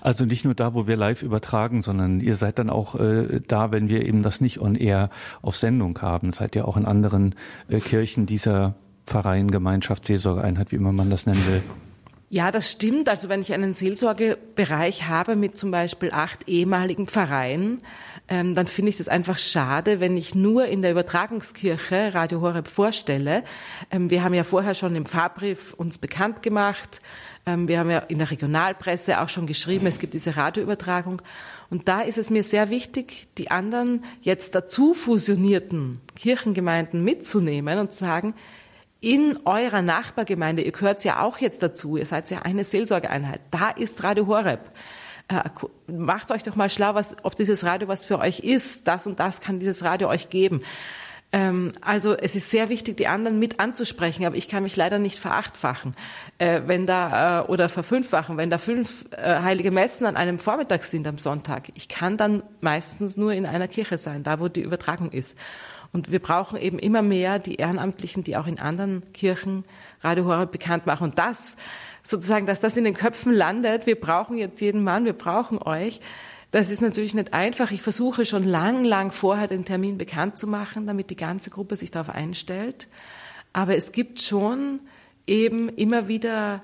also nicht nur da, wo wir live übertragen, sondern ihr seid dann auch äh, da, wenn wir eben das nicht on air auf Sendung haben. Seid ihr auch in anderen äh, Kirchen dieser Pfarreiengemeinschaft, Seelsorgeeinheit, wie immer man das nennen will. Ja, das stimmt. Also wenn ich einen Seelsorgebereich habe mit zum Beispiel acht ehemaligen Pfarreien, ähm, dann finde ich das einfach schade, wenn ich nur in der Übertragungskirche Radio Horeb vorstelle. Ähm, wir haben ja vorher schon im Fahrbrief uns bekannt gemacht. Ähm, wir haben ja in der Regionalpresse auch schon geschrieben, es gibt diese Radioübertragung. Und da ist es mir sehr wichtig, die anderen jetzt dazu fusionierten Kirchengemeinden mitzunehmen und zu sagen, in eurer Nachbargemeinde, ihr gehört ja auch jetzt dazu, ihr seid ja eine Seelsorgeeinheit, da ist Radio Horeb macht euch doch mal schlau, was, ob dieses Radio was für euch ist. Das und das kann dieses Radio euch geben. Ähm, also es ist sehr wichtig, die anderen mit anzusprechen, aber ich kann mich leider nicht verachtfachen, äh, wenn da äh, oder verfünffachen, wenn da fünf äh, heilige Messen an einem Vormittag sind am Sonntag. Ich kann dann meistens nur in einer Kirche sein, da wo die Übertragung ist. Und wir brauchen eben immer mehr die Ehrenamtlichen, die auch in anderen Kirchen Radio Horeb bekannt machen. Und das sozusagen, dass das in den Köpfen landet, wir brauchen jetzt jeden Mann, wir brauchen euch. Das ist natürlich nicht einfach. Ich versuche schon lang, lang vorher den Termin bekannt zu machen, damit die ganze Gruppe sich darauf einstellt. Aber es gibt schon eben immer wieder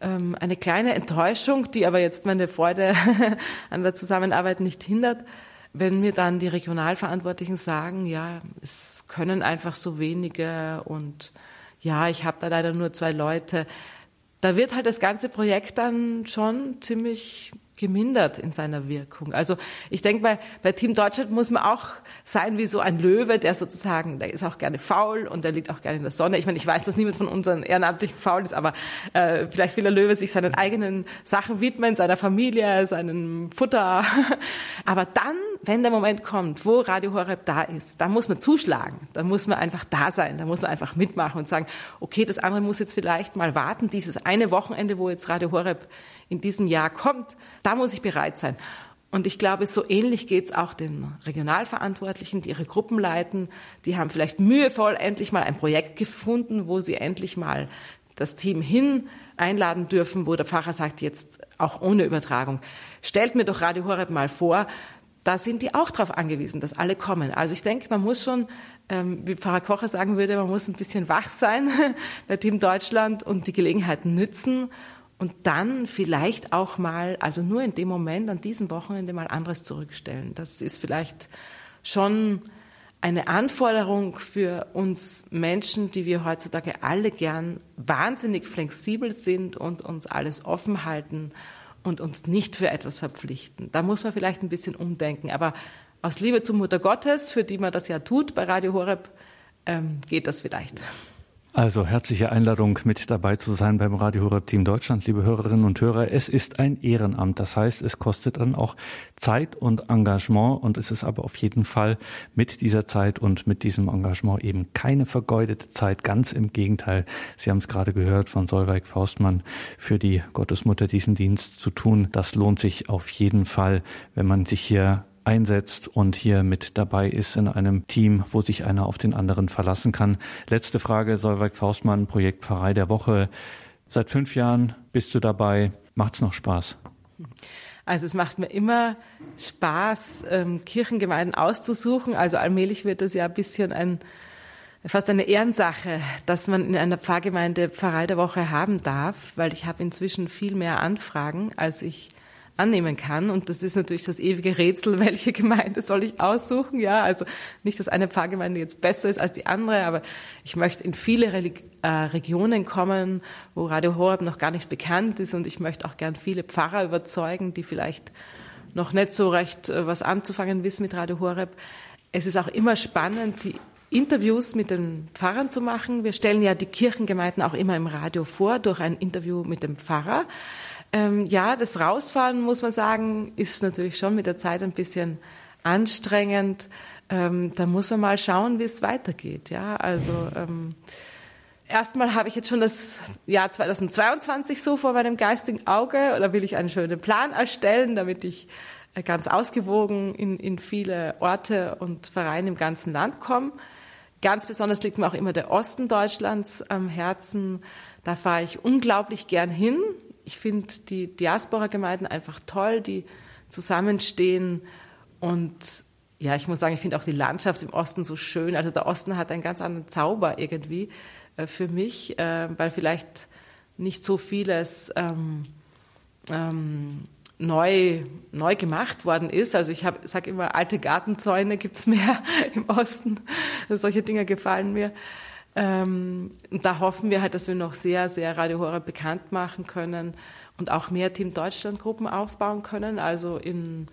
ähm, eine kleine Enttäuschung, die aber jetzt meine Freude [LAUGHS] an der Zusammenarbeit nicht hindert, wenn mir dann die Regionalverantwortlichen sagen, ja, es können einfach so wenige und ja, ich habe da leider nur zwei Leute da wird halt das ganze Projekt dann schon ziemlich gemindert in seiner Wirkung. Also ich denke, bei, bei Team Deutschland muss man auch sein wie so ein Löwe, der sozusagen, der ist auch gerne faul und der liegt auch gerne in der Sonne. Ich meine, ich weiß, dass niemand von unseren Ehrenamtlichen faul ist, aber äh, vielleicht will der Löwe sich seinen eigenen Sachen widmen, seiner Familie, seinem Futter. [LAUGHS] Aber dann wenn der Moment kommt, wo Radio Horeb da ist, da muss man zuschlagen, da muss man einfach da sein, da muss man einfach mitmachen und sagen, okay, das andere muss jetzt vielleicht mal warten, dieses eine Wochenende, wo jetzt Radio Horeb in diesem Jahr kommt, da muss ich bereit sein. Und ich glaube, so ähnlich geht es auch den Regionalverantwortlichen, die ihre Gruppen leiten. Die haben vielleicht mühevoll endlich mal ein Projekt gefunden, wo sie endlich mal das Team hin einladen dürfen, wo der Pfarrer sagt, jetzt auch ohne Übertragung, stellt mir doch Radio Horeb mal vor, da sind die auch darauf angewiesen, dass alle kommen. Also ich denke, man muss schon, ähm, wie Pfarrer Kocher sagen würde, man muss ein bisschen wach sein [LAUGHS] bei Team Deutschland und die Gelegenheiten nützen und dann vielleicht auch mal, also nur in dem Moment, an diesem Wochenende mal anderes zurückstellen. Das ist vielleicht schon eine Anforderung für uns Menschen, die wir heutzutage alle gern wahnsinnig flexibel sind und uns alles offen halten und uns nicht für etwas verpflichten. Da muss man vielleicht ein bisschen umdenken. Aber aus Liebe zur Mutter Gottes, für die man das ja tut bei Radio Horeb, ähm, geht das vielleicht. Also herzliche Einladung, mit dabei zu sein beim Radio Horeb Team Deutschland, liebe Hörerinnen und Hörer. Es ist ein Ehrenamt, das heißt, es kostet dann auch Zeit und Engagement und es ist aber auf jeden Fall mit dieser Zeit und mit diesem Engagement eben keine vergeudete Zeit. Ganz im Gegenteil. Sie haben es gerade gehört von Solveig Faustmann, für die Gottesmutter diesen Dienst zu tun. Das lohnt sich auf jeden Fall, wenn man sich hier einsetzt und hier mit dabei ist in einem Team, wo sich einer auf den anderen verlassen kann. Letzte Frage, Solveig Faustmann, Projekt Pfarrei der Woche. Seit fünf Jahren bist du dabei. Macht's noch Spaß? Also es macht mir immer Spaß, ähm, Kirchengemeinden auszusuchen. Also allmählich wird das ja ein bisschen ein fast eine Ehrensache, dass man in einer Pfarrgemeinde Pfarrei der Woche haben darf, weil ich habe inzwischen viel mehr Anfragen, als ich annehmen kann. Und das ist natürlich das ewige Rätsel, [LAUGHS] welche Gemeinde soll ich aussuchen? Ja, also nicht, dass eine Pfarrgemeinde jetzt besser ist als die andere, aber ich möchte in viele Relig äh, Regionen kommen, wo Radio Horeb noch gar nicht bekannt ist und ich möchte auch gern viele Pfarrer überzeugen, die vielleicht noch nicht so recht äh, was anzufangen wissen mit Radio Horeb. Es ist auch immer spannend, die Interviews mit den Pfarrern zu machen. Wir stellen ja die Kirchengemeinden auch immer im Radio vor durch ein Interview mit dem Pfarrer. Ähm, ja, das Rausfahren, muss man sagen, ist natürlich schon mit der Zeit ein bisschen anstrengend. Ähm, da muss man mal schauen, wie es weitergeht. Ja, also ähm, erstmal habe ich jetzt schon das Jahr 2022 so vor meinem geistigen Auge oder will ich einen schönen Plan erstellen, damit ich äh, ganz ausgewogen in, in viele Orte und Vereine im ganzen Land komme. Ganz besonders liegt mir auch immer der Osten Deutschlands am Herzen. Da fahre ich unglaublich gern hin ich finde die Diaspora-Gemeinden einfach toll, die zusammenstehen. Und ja, ich muss sagen, ich finde auch die Landschaft im Osten so schön. Also der Osten hat einen ganz anderen Zauber irgendwie äh, für mich, äh, weil vielleicht nicht so vieles ähm, ähm, neu, neu gemacht worden ist. Also ich sage immer, alte Gartenzäune gibt es mehr [LAUGHS] im Osten. Solche Dinge gefallen mir. Ähm, da hoffen wir halt, dass wir noch sehr, sehr Radio Horeb bekannt machen können und auch mehr Team Deutschland Gruppen aufbauen können. Also in,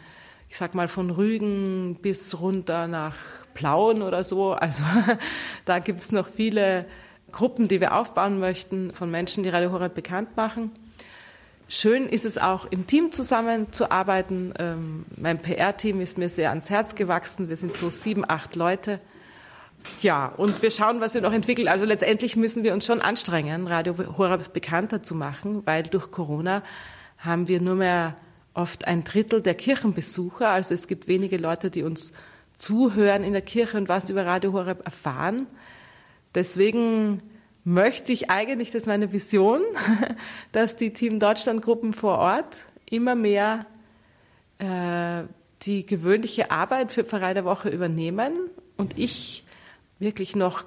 ich sag mal, von Rügen bis runter nach Plauen oder so. Also [LAUGHS] da gibt es noch viele Gruppen, die wir aufbauen möchten, von Menschen, die Radio Horeb bekannt machen. Schön ist es auch, im Team zusammenzuarbeiten. Ähm, mein PR-Team ist mir sehr ans Herz gewachsen. Wir sind so sieben, acht Leute. Ja, und wir schauen, was wir noch entwickeln. Also letztendlich müssen wir uns schon anstrengen, Radio Horeb bekannter zu machen, weil durch Corona haben wir nur mehr oft ein Drittel der Kirchenbesucher. Also es gibt wenige Leute, die uns zuhören in der Kirche und was über Radio Horeb erfahren. Deswegen möchte ich eigentlich, das ist meine Vision, [LAUGHS] dass die Team Deutschland Gruppen vor Ort immer mehr äh, die gewöhnliche Arbeit für Pfarrei der Woche übernehmen und ich wirklich noch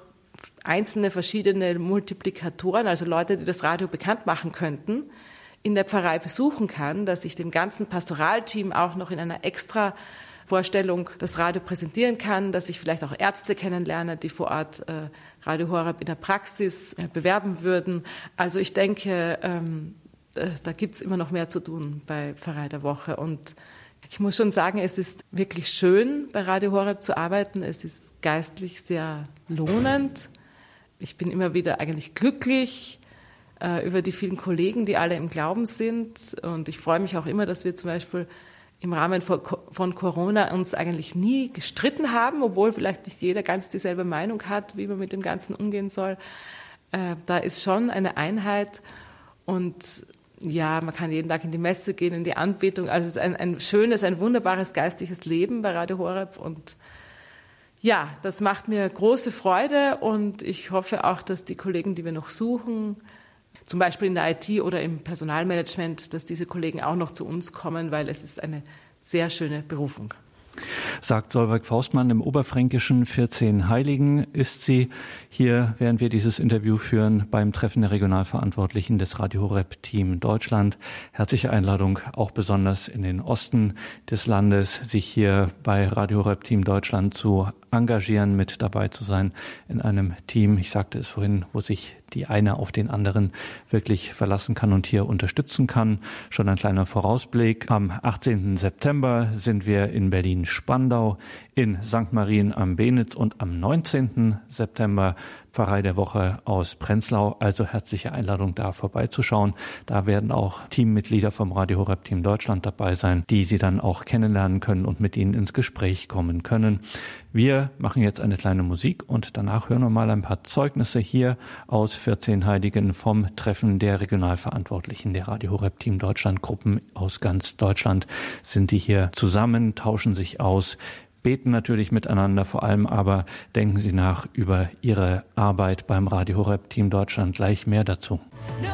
einzelne verschiedene Multiplikatoren, also Leute, die das Radio bekannt machen könnten, in der Pfarrei besuchen kann, dass ich dem ganzen Pastoralteam auch noch in einer extra Vorstellung das Radio präsentieren kann, dass ich vielleicht auch Ärzte kennenlerne, die vor Ort äh, Radio Horeb in der Praxis äh, bewerben würden. Also ich denke, ähm, äh, da gibt's immer noch mehr zu tun bei Pfarrei der Woche und ich muss schon sagen, es ist wirklich schön, bei Radio Horeb zu arbeiten. Es ist geistlich sehr lohnend. Ich bin immer wieder eigentlich glücklich äh, über die vielen Kollegen, die alle im Glauben sind. Und ich freue mich auch immer, dass wir zum Beispiel im Rahmen von Corona uns eigentlich nie gestritten haben, obwohl vielleicht nicht jeder ganz dieselbe Meinung hat, wie man mit dem Ganzen umgehen soll. Äh, da ist schon eine Einheit und ja, man kann jeden Tag in die Messe gehen, in die Anbetung. Also es ist ein, ein schönes, ein wunderbares geistliches Leben bei Radio Horeb und ja, das macht mir große Freude und ich hoffe auch, dass die Kollegen, die wir noch suchen, zum Beispiel in der IT oder im Personalmanagement, dass diese Kollegen auch noch zu uns kommen, weil es ist eine sehr schöne Berufung. Sagt Solveig Faustmann im Oberfränkischen 14 Heiligen ist sie hier, während wir dieses Interview führen, beim Treffen der Regionalverantwortlichen des Radio Horeb Team Deutschland. Herzliche Einladung auch besonders in den Osten des Landes, sich hier bei Radio Horeb Team Deutschland zu engagieren, mit dabei zu sein in einem Team. Ich sagte es vorhin, wo sich die eine auf den anderen wirklich verlassen kann und hier unterstützen kann. Schon ein kleiner Vorausblick. Am 18. September sind wir in Berlin-Spandau, in St. Marien am Benitz und am 19. September Pfarrei der Woche aus Prenzlau. Also herzliche Einladung, da vorbeizuschauen. Da werden auch Teammitglieder vom Radio Horeb Team Deutschland dabei sein, die Sie dann auch kennenlernen können und mit Ihnen ins Gespräch kommen können. Wir machen jetzt eine kleine Musik und danach hören wir mal ein paar Zeugnisse hier aus 14 Heiligen vom Treffen der Regionalverantwortlichen der Radio Horeb Team Deutschland Gruppen aus ganz Deutschland sind die hier zusammen, tauschen sich aus, beten natürlich miteinander, vor allem aber denken Sie nach über Ihre Arbeit beim Radio Horeb Team Deutschland. Gleich mehr dazu. No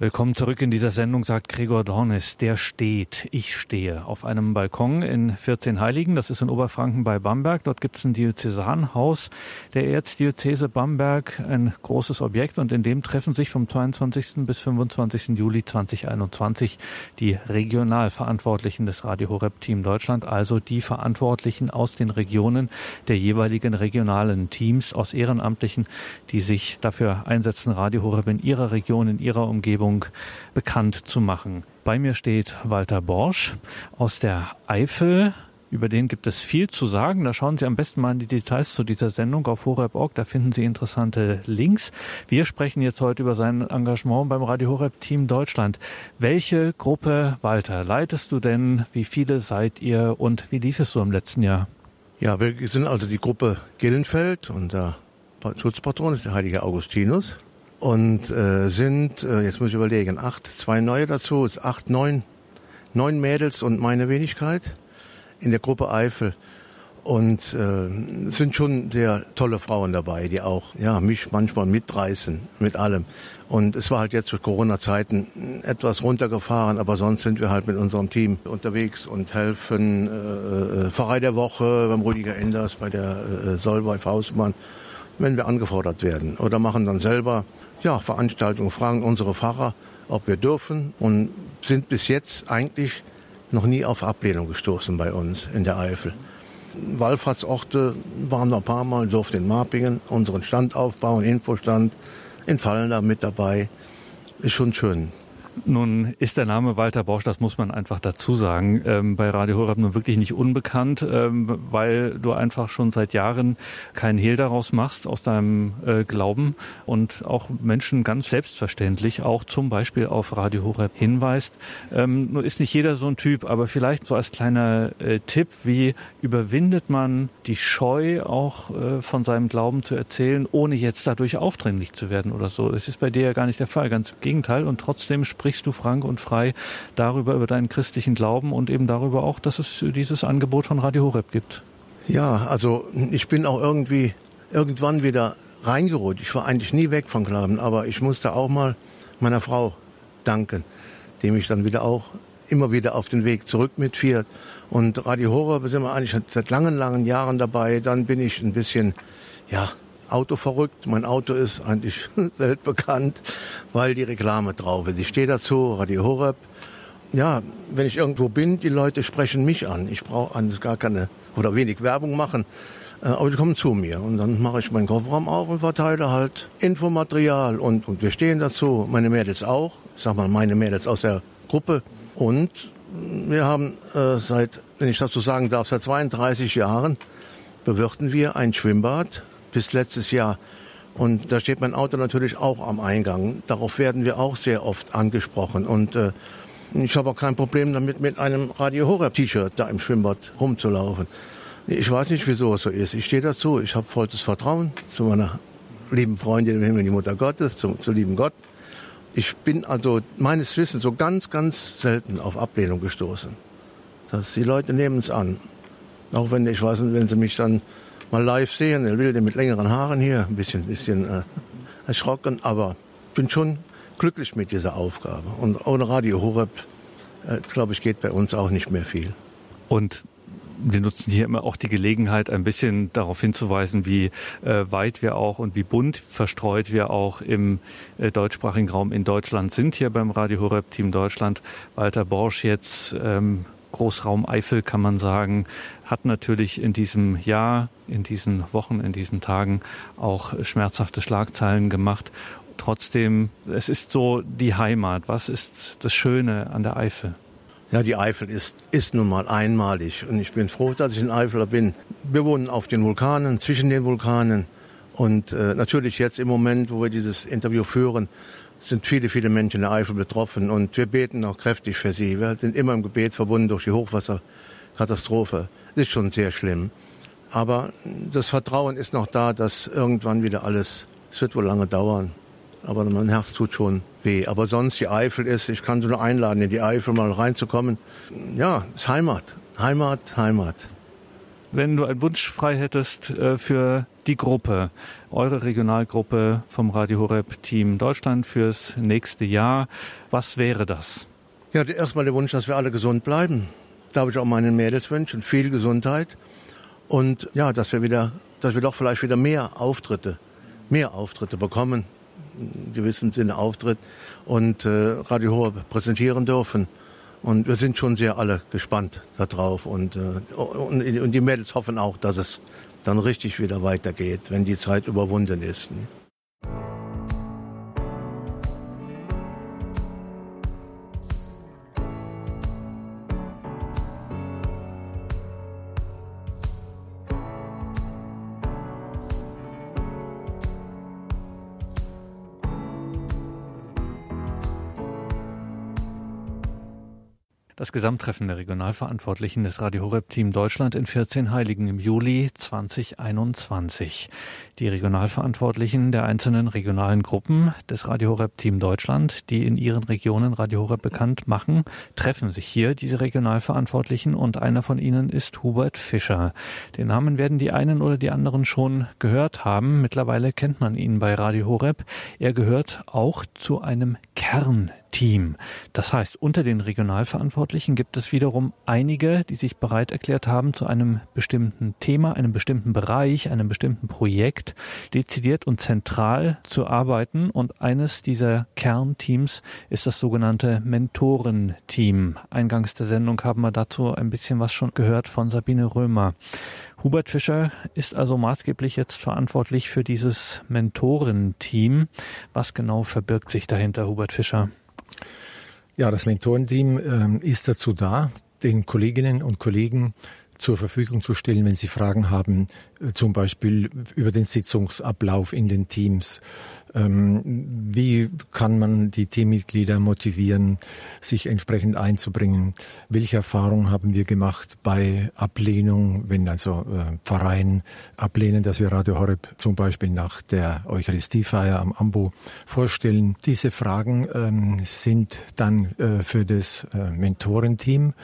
Willkommen zurück in dieser Sendung, sagt Gregor Dornis. Der steht, ich stehe auf einem Balkon in 14 Heiligen. Das ist in Oberfranken bei Bamberg. Dort gibt es ein Diözesanhaus der Erzdiözese Bamberg, ein großes Objekt. Und in dem treffen sich vom 22. bis 25. Juli 2021 die Regionalverantwortlichen des Radio Horeb Team Deutschland, also die Verantwortlichen aus den Regionen der jeweiligen regionalen Teams aus Ehrenamtlichen, die sich dafür einsetzen, Radio Horeb in ihrer Region, in ihrer Umgebung Sendung bekannt zu machen. Bei mir steht Walter Borsch aus der Eifel. Über den gibt es viel zu sagen. Da schauen Sie am besten mal in die Details zu dieser Sendung auf horeb.org. Da finden Sie interessante Links. Wir sprechen jetzt heute über sein Engagement beim Radio Horeb Team Deutschland. Welche Gruppe, Walter, leitest du denn? Wie viele seid ihr und wie lief es so im letzten Jahr? Ja, wir sind also die Gruppe Gillenfeld. Unser Schutzpatron ist der heilige Augustinus und äh, sind, äh, jetzt muss ich überlegen, acht, zwei neue dazu, ist acht, neun, neun Mädels und meine Wenigkeit in der Gruppe Eifel. Und äh, sind schon sehr tolle Frauen dabei, die auch ja mich manchmal mitreißen mit allem. Und es war halt jetzt durch Corona-Zeiten etwas runtergefahren, aber sonst sind wir halt mit unserem Team unterwegs und helfen äh, äh Pfarrei der Woche beim Rüdiger Enders, bei der äh, Solveig Faustmann, wenn wir angefordert werden. Oder machen dann selber ja, Veranstaltungen, fragen unsere Pfarrer, ob wir dürfen und sind bis jetzt eigentlich noch nie auf Ablehnung gestoßen bei uns in der Eifel. Wallfahrtsorte waren noch ein paar Mal, durften in Marpingen unseren Stand aufbauen, Infostand, in da mit dabei. Ist schon schön. Nun ist der Name Walter Bosch, das muss man einfach dazu sagen, ähm, bei Radio Horeb nun wirklich nicht unbekannt, ähm, weil du einfach schon seit Jahren keinen Hehl daraus machst aus deinem äh, Glauben und auch Menschen ganz selbstverständlich auch zum Beispiel auf Radio Horeb hinweist. Ähm, nur ist nicht jeder so ein Typ, aber vielleicht so als kleiner äh, Tipp, wie überwindet man die Scheu auch äh, von seinem Glauben zu erzählen, ohne jetzt dadurch aufdringlich zu werden oder so. Es ist bei dir ja gar nicht der Fall, ganz im Gegenteil und trotzdem spricht sprichst du frank und frei darüber, über deinen christlichen Glauben und eben darüber auch, dass es dieses Angebot von Radio Horeb gibt. Ja, also ich bin auch irgendwie irgendwann wieder reingerutscht. Ich war eigentlich nie weg vom Glauben, aber ich musste auch mal meiner Frau danken, die mich dann wieder auch immer wieder auf den Weg zurück mitführt. Und Radio Horeb sind wir eigentlich seit langen, langen Jahren dabei. Dann bin ich ein bisschen, ja, Auto verrückt. Mein Auto ist eigentlich [LAUGHS] weltbekannt, weil die Reklame drauf ist. Ich stehe dazu, Radio Horeb. Ja, wenn ich irgendwo bin, die Leute sprechen mich an. Ich brauche gar keine oder wenig Werbung machen. Äh, aber die kommen zu mir und dann mache ich meinen Kofferraum auf und verteile halt Infomaterial und, und wir stehen dazu, meine Mädels auch, sag mal, meine Mädels aus der Gruppe. Und wir haben äh, seit, wenn ich dazu sagen darf, seit 32 Jahren bewirten wir ein Schwimmbad bis letztes Jahr. Und da steht mein Auto natürlich auch am Eingang. Darauf werden wir auch sehr oft angesprochen. Und äh, ich habe auch kein Problem damit, mit einem Radio Horeb T-Shirt da im Schwimmbad rumzulaufen. Ich weiß nicht, wieso es so ist. Ich stehe dazu. Ich habe vollstes Vertrauen zu meiner lieben Freundin im Himmel, die Mutter Gottes, zum, zu lieben Gott. Ich bin also meines Wissens so ganz, ganz selten auf Ablehnung gestoßen. Dass die Leute nehmen es an. Auch wenn ich weiß, wenn sie mich dann mal live sehen, der Wilde mit längeren Haaren hier, ein bisschen, bisschen äh, erschrocken, aber bin schon glücklich mit dieser Aufgabe. Und ohne Radio Horeb, äh, glaube ich, geht bei uns auch nicht mehr viel. Und wir nutzen hier immer auch die Gelegenheit, ein bisschen darauf hinzuweisen, wie äh, weit wir auch und wie bunt verstreut wir auch im äh, deutschsprachigen Raum in Deutschland sind hier beim Radio Horeb Team Deutschland. Walter Borsch jetzt ähm, Großraum Eifel kann man sagen, hat natürlich in diesem Jahr, in diesen Wochen, in diesen Tagen auch schmerzhafte Schlagzeilen gemacht. Trotzdem, es ist so die Heimat. Was ist das Schöne an der Eifel? Ja, die Eifel ist, ist nun mal einmalig und ich bin froh, dass ich in Eifel bin. Wir wohnen auf den Vulkanen, zwischen den Vulkanen und äh, natürlich jetzt im Moment, wo wir dieses Interview führen, sind viele, viele Menschen in der Eifel betroffen und wir beten auch kräftig für sie. Wir sind immer im Gebet verbunden durch die Hochwasserkatastrophe. Das ist schon sehr schlimm. Aber das Vertrauen ist noch da, dass irgendwann wieder alles, es wird wohl lange dauern, aber mein Herz tut schon weh. Aber sonst die Eifel ist, ich kann Sie nur einladen, in die Eifel mal reinzukommen. Ja, ist Heimat. Heimat, Heimat. Wenn du einen Wunsch frei hättest äh, für die Gruppe, eure Regionalgruppe vom Radio Horeb Team Deutschland fürs nächste Jahr, was wäre das? Ja, erstmal der Wunsch, dass wir alle gesund bleiben. Darf ich auch meinen Mädels wünschen. Viel Gesundheit. Und ja, dass wir wieder, dass wir doch vielleicht wieder mehr Auftritte, mehr Auftritte bekommen in gewissem Sinne auftritt und äh, Radio Horeb präsentieren dürfen. Und wir sind schon sehr alle gespannt darauf und, äh, und, und die Mädels hoffen auch, dass es dann richtig wieder weitergeht, wenn die Zeit überwunden ist. Ne? Das Gesamttreffen der Regionalverantwortlichen des Radio Horeb Team Deutschland in 14 Heiligen im Juli 2021. Die Regionalverantwortlichen der einzelnen regionalen Gruppen des Radio Horeb Team Deutschland, die in ihren Regionen Radio Horeb bekannt machen, treffen sich hier, diese Regionalverantwortlichen, und einer von ihnen ist Hubert Fischer. Den Namen werden die einen oder die anderen schon gehört haben. Mittlerweile kennt man ihn bei Radio Horeb. Er gehört auch zu einem Kern Team. Das heißt, unter den Regionalverantwortlichen gibt es wiederum einige, die sich bereit erklärt haben, zu einem bestimmten Thema, einem bestimmten Bereich, einem bestimmten Projekt dezidiert und zentral zu arbeiten. Und eines dieser Kernteams ist das sogenannte Mentorenteam. Eingangs der Sendung haben wir dazu ein bisschen was schon gehört von Sabine Römer. Hubert Fischer ist also maßgeblich jetzt verantwortlich für dieses Mentorenteam. Was genau verbirgt sich dahinter, Hubert Fischer? Ja, das Mentorenteam ähm, ist dazu da, den Kolleginnen und Kollegen zur Verfügung zu stellen, wenn Sie Fragen haben, äh, zum Beispiel über den Sitzungsablauf in den Teams, wie kann man die Teammitglieder motivieren, sich entsprechend einzubringen? Welche Erfahrungen haben wir gemacht bei Ablehnung, wenn also äh, Pfarreien ablehnen, dass wir Radio Horeb zum Beispiel nach der Eucharistiefeier am Ambo vorstellen? Diese Fragen ähm, sind dann äh, für das äh, Mentorenteam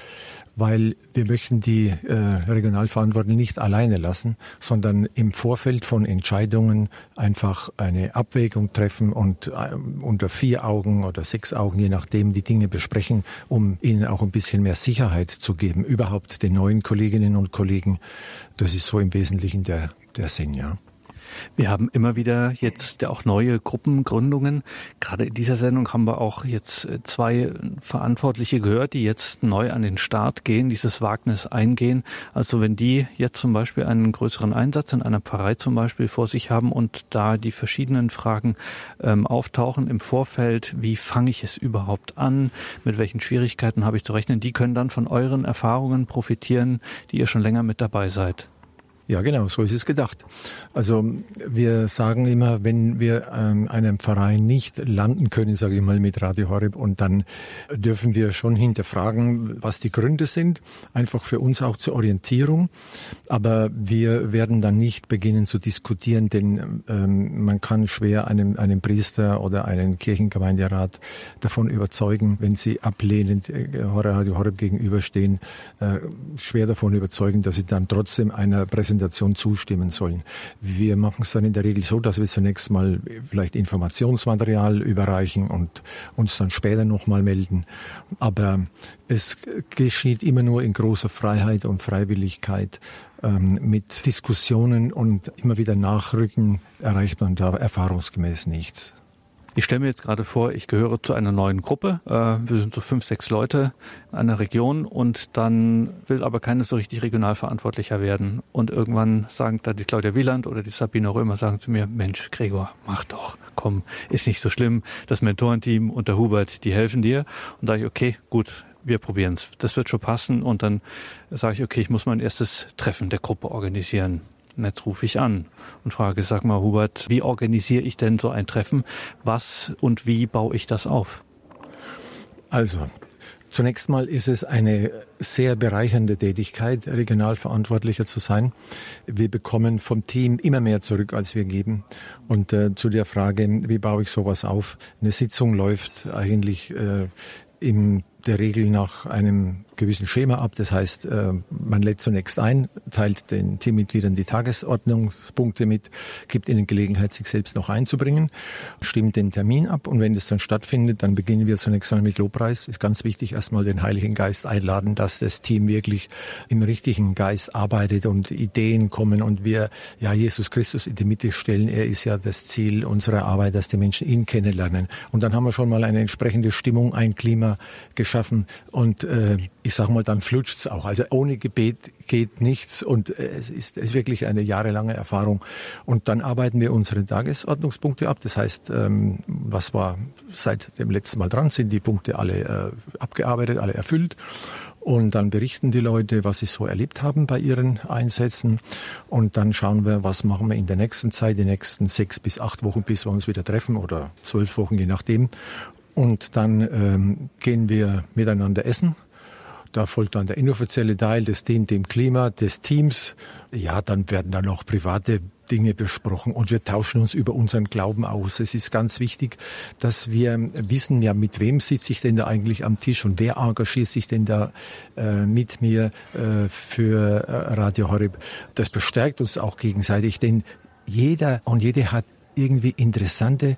weil wir möchten die äh, Regionalverantwortlichen nicht alleine lassen, sondern im Vorfeld von Entscheidungen einfach eine Abwägung treffen und äh, unter vier Augen oder sechs Augen, je nachdem, die Dinge besprechen, um ihnen auch ein bisschen mehr Sicherheit zu geben, überhaupt den neuen Kolleginnen und Kollegen. Das ist so im Wesentlichen der, der Sinn, ja. Wir haben immer wieder jetzt auch neue Gruppengründungen. Gerade in dieser Sendung haben wir auch jetzt äh, zwei Verantwortliche gehört, die jetzt neu an den Start gehen, dieses Wagnis eingehen. Also wenn die jetzt zum Beispiel einen größeren Einsatz in einer Pfarrei zum Beispiel vor sich haben und da die verschiedenen Fragen ähm, auftauchen im Vorfeld, wie fange ich es überhaupt an, mit welchen Schwierigkeiten habe ich zu rechnen, die können dann von euren Erfahrungen profitieren, die ihr schon länger mit dabei seid. Ja, genau, so ist es gedacht. Also wir sagen immer, wenn wir ähm, einem Verein nicht landen können, sage ich mal, mit Radio Horeb, und dann dürfen wir schon hinterfragen, was die Gründe sind, einfach für uns auch zur Orientierung. Aber wir werden dann nicht beginnen zu diskutieren, denn ähm, man kann schwer einem, einem Priester oder einen Kirchengemeinderat davon überzeugen, wenn sie ablehnend äh, Radio Horeb gegenüberstehen, äh, schwer davon überzeugen, dass sie dann trotzdem einer Präsentation Präsentation zustimmen sollen. Wir machen es dann in der Regel so, dass wir zunächst mal vielleicht Informationsmaterial überreichen und uns dann später nochmal melden. Aber es geschieht immer nur in großer Freiheit und Freiwilligkeit. Ähm, mit Diskussionen und immer wieder Nachrücken erreicht man da erfahrungsgemäß nichts. Ich stelle mir jetzt gerade vor, ich gehöre zu einer neuen Gruppe. Äh, wir sind so fünf, sechs Leute in einer Region und dann will aber keiner so richtig Regionalverantwortlicher werden. Und irgendwann sagen da die Claudia Wieland oder die Sabine Römer sagen zu mir, Mensch, Gregor, mach doch, komm, ist nicht so schlimm. Das Mentorenteam und der Hubert, die helfen dir. Und da ich, okay, gut, wir probieren es. Das wird schon passen. Und dann sage ich, okay, ich muss mein erstes Treffen der Gruppe organisieren. Und jetzt rufe ich an und frage, sag mal, Hubert, wie organisiere ich denn so ein Treffen? Was und wie baue ich das auf? Also, Zunächst mal ist es eine sehr bereichernde Tätigkeit, Regionalverantwortlicher zu sein. Wir bekommen vom Team immer mehr zurück, als wir geben. Und äh, zu der Frage, wie baue ich sowas auf? Eine Sitzung läuft eigentlich äh, in der Regel nach einem gewissen Schema ab. Das heißt, äh, man lädt zunächst ein, teilt den Teammitgliedern die Tagesordnungspunkte mit, gibt ihnen Gelegenheit, sich selbst noch einzubringen, stimmt den Termin ab und wenn das dann stattfindet, dann beginnen wir zunächst mal mit Lobpreis. Ist ganz wichtig, erstmal den Heiligen Geist einladen, dass das Team wirklich im richtigen Geist arbeitet und Ideen kommen und wir ja Jesus Christus in die Mitte stellen. Er ist ja das Ziel unserer Arbeit, dass die Menschen ihn kennenlernen. Und dann haben wir schon mal eine entsprechende Stimmung, ein Klima geschaffen und äh, ich sag mal, dann flutscht's auch. Also ohne Gebet geht nichts und äh, es ist, es ist wirklich eine jahrelange Erfahrung. Und dann arbeiten wir unsere Tagesordnungspunkte ab. Das heißt, ähm, was war seit dem letzten Mal dran, sind die Punkte alle äh, abgearbeitet, alle erfüllt. Und dann berichten die Leute, was sie so erlebt haben bei ihren Einsätzen. Und dann schauen wir, was machen wir in der nächsten Zeit, die nächsten sechs bis acht Wochen, bis wir uns wieder treffen oder zwölf Wochen, je nachdem. Und dann ähm, gehen wir miteinander essen da folgt dann der inoffizielle Teil, das dient dem Klima des Teams. Ja, dann werden da noch private Dinge besprochen und wir tauschen uns über unseren Glauben aus. Es ist ganz wichtig, dass wir wissen, ja, mit wem sitze ich denn da eigentlich am Tisch und wer engagiert sich denn da äh, mit mir äh, für äh, Radio Horeb. Das bestärkt uns auch gegenseitig, denn jeder und jede hat irgendwie interessante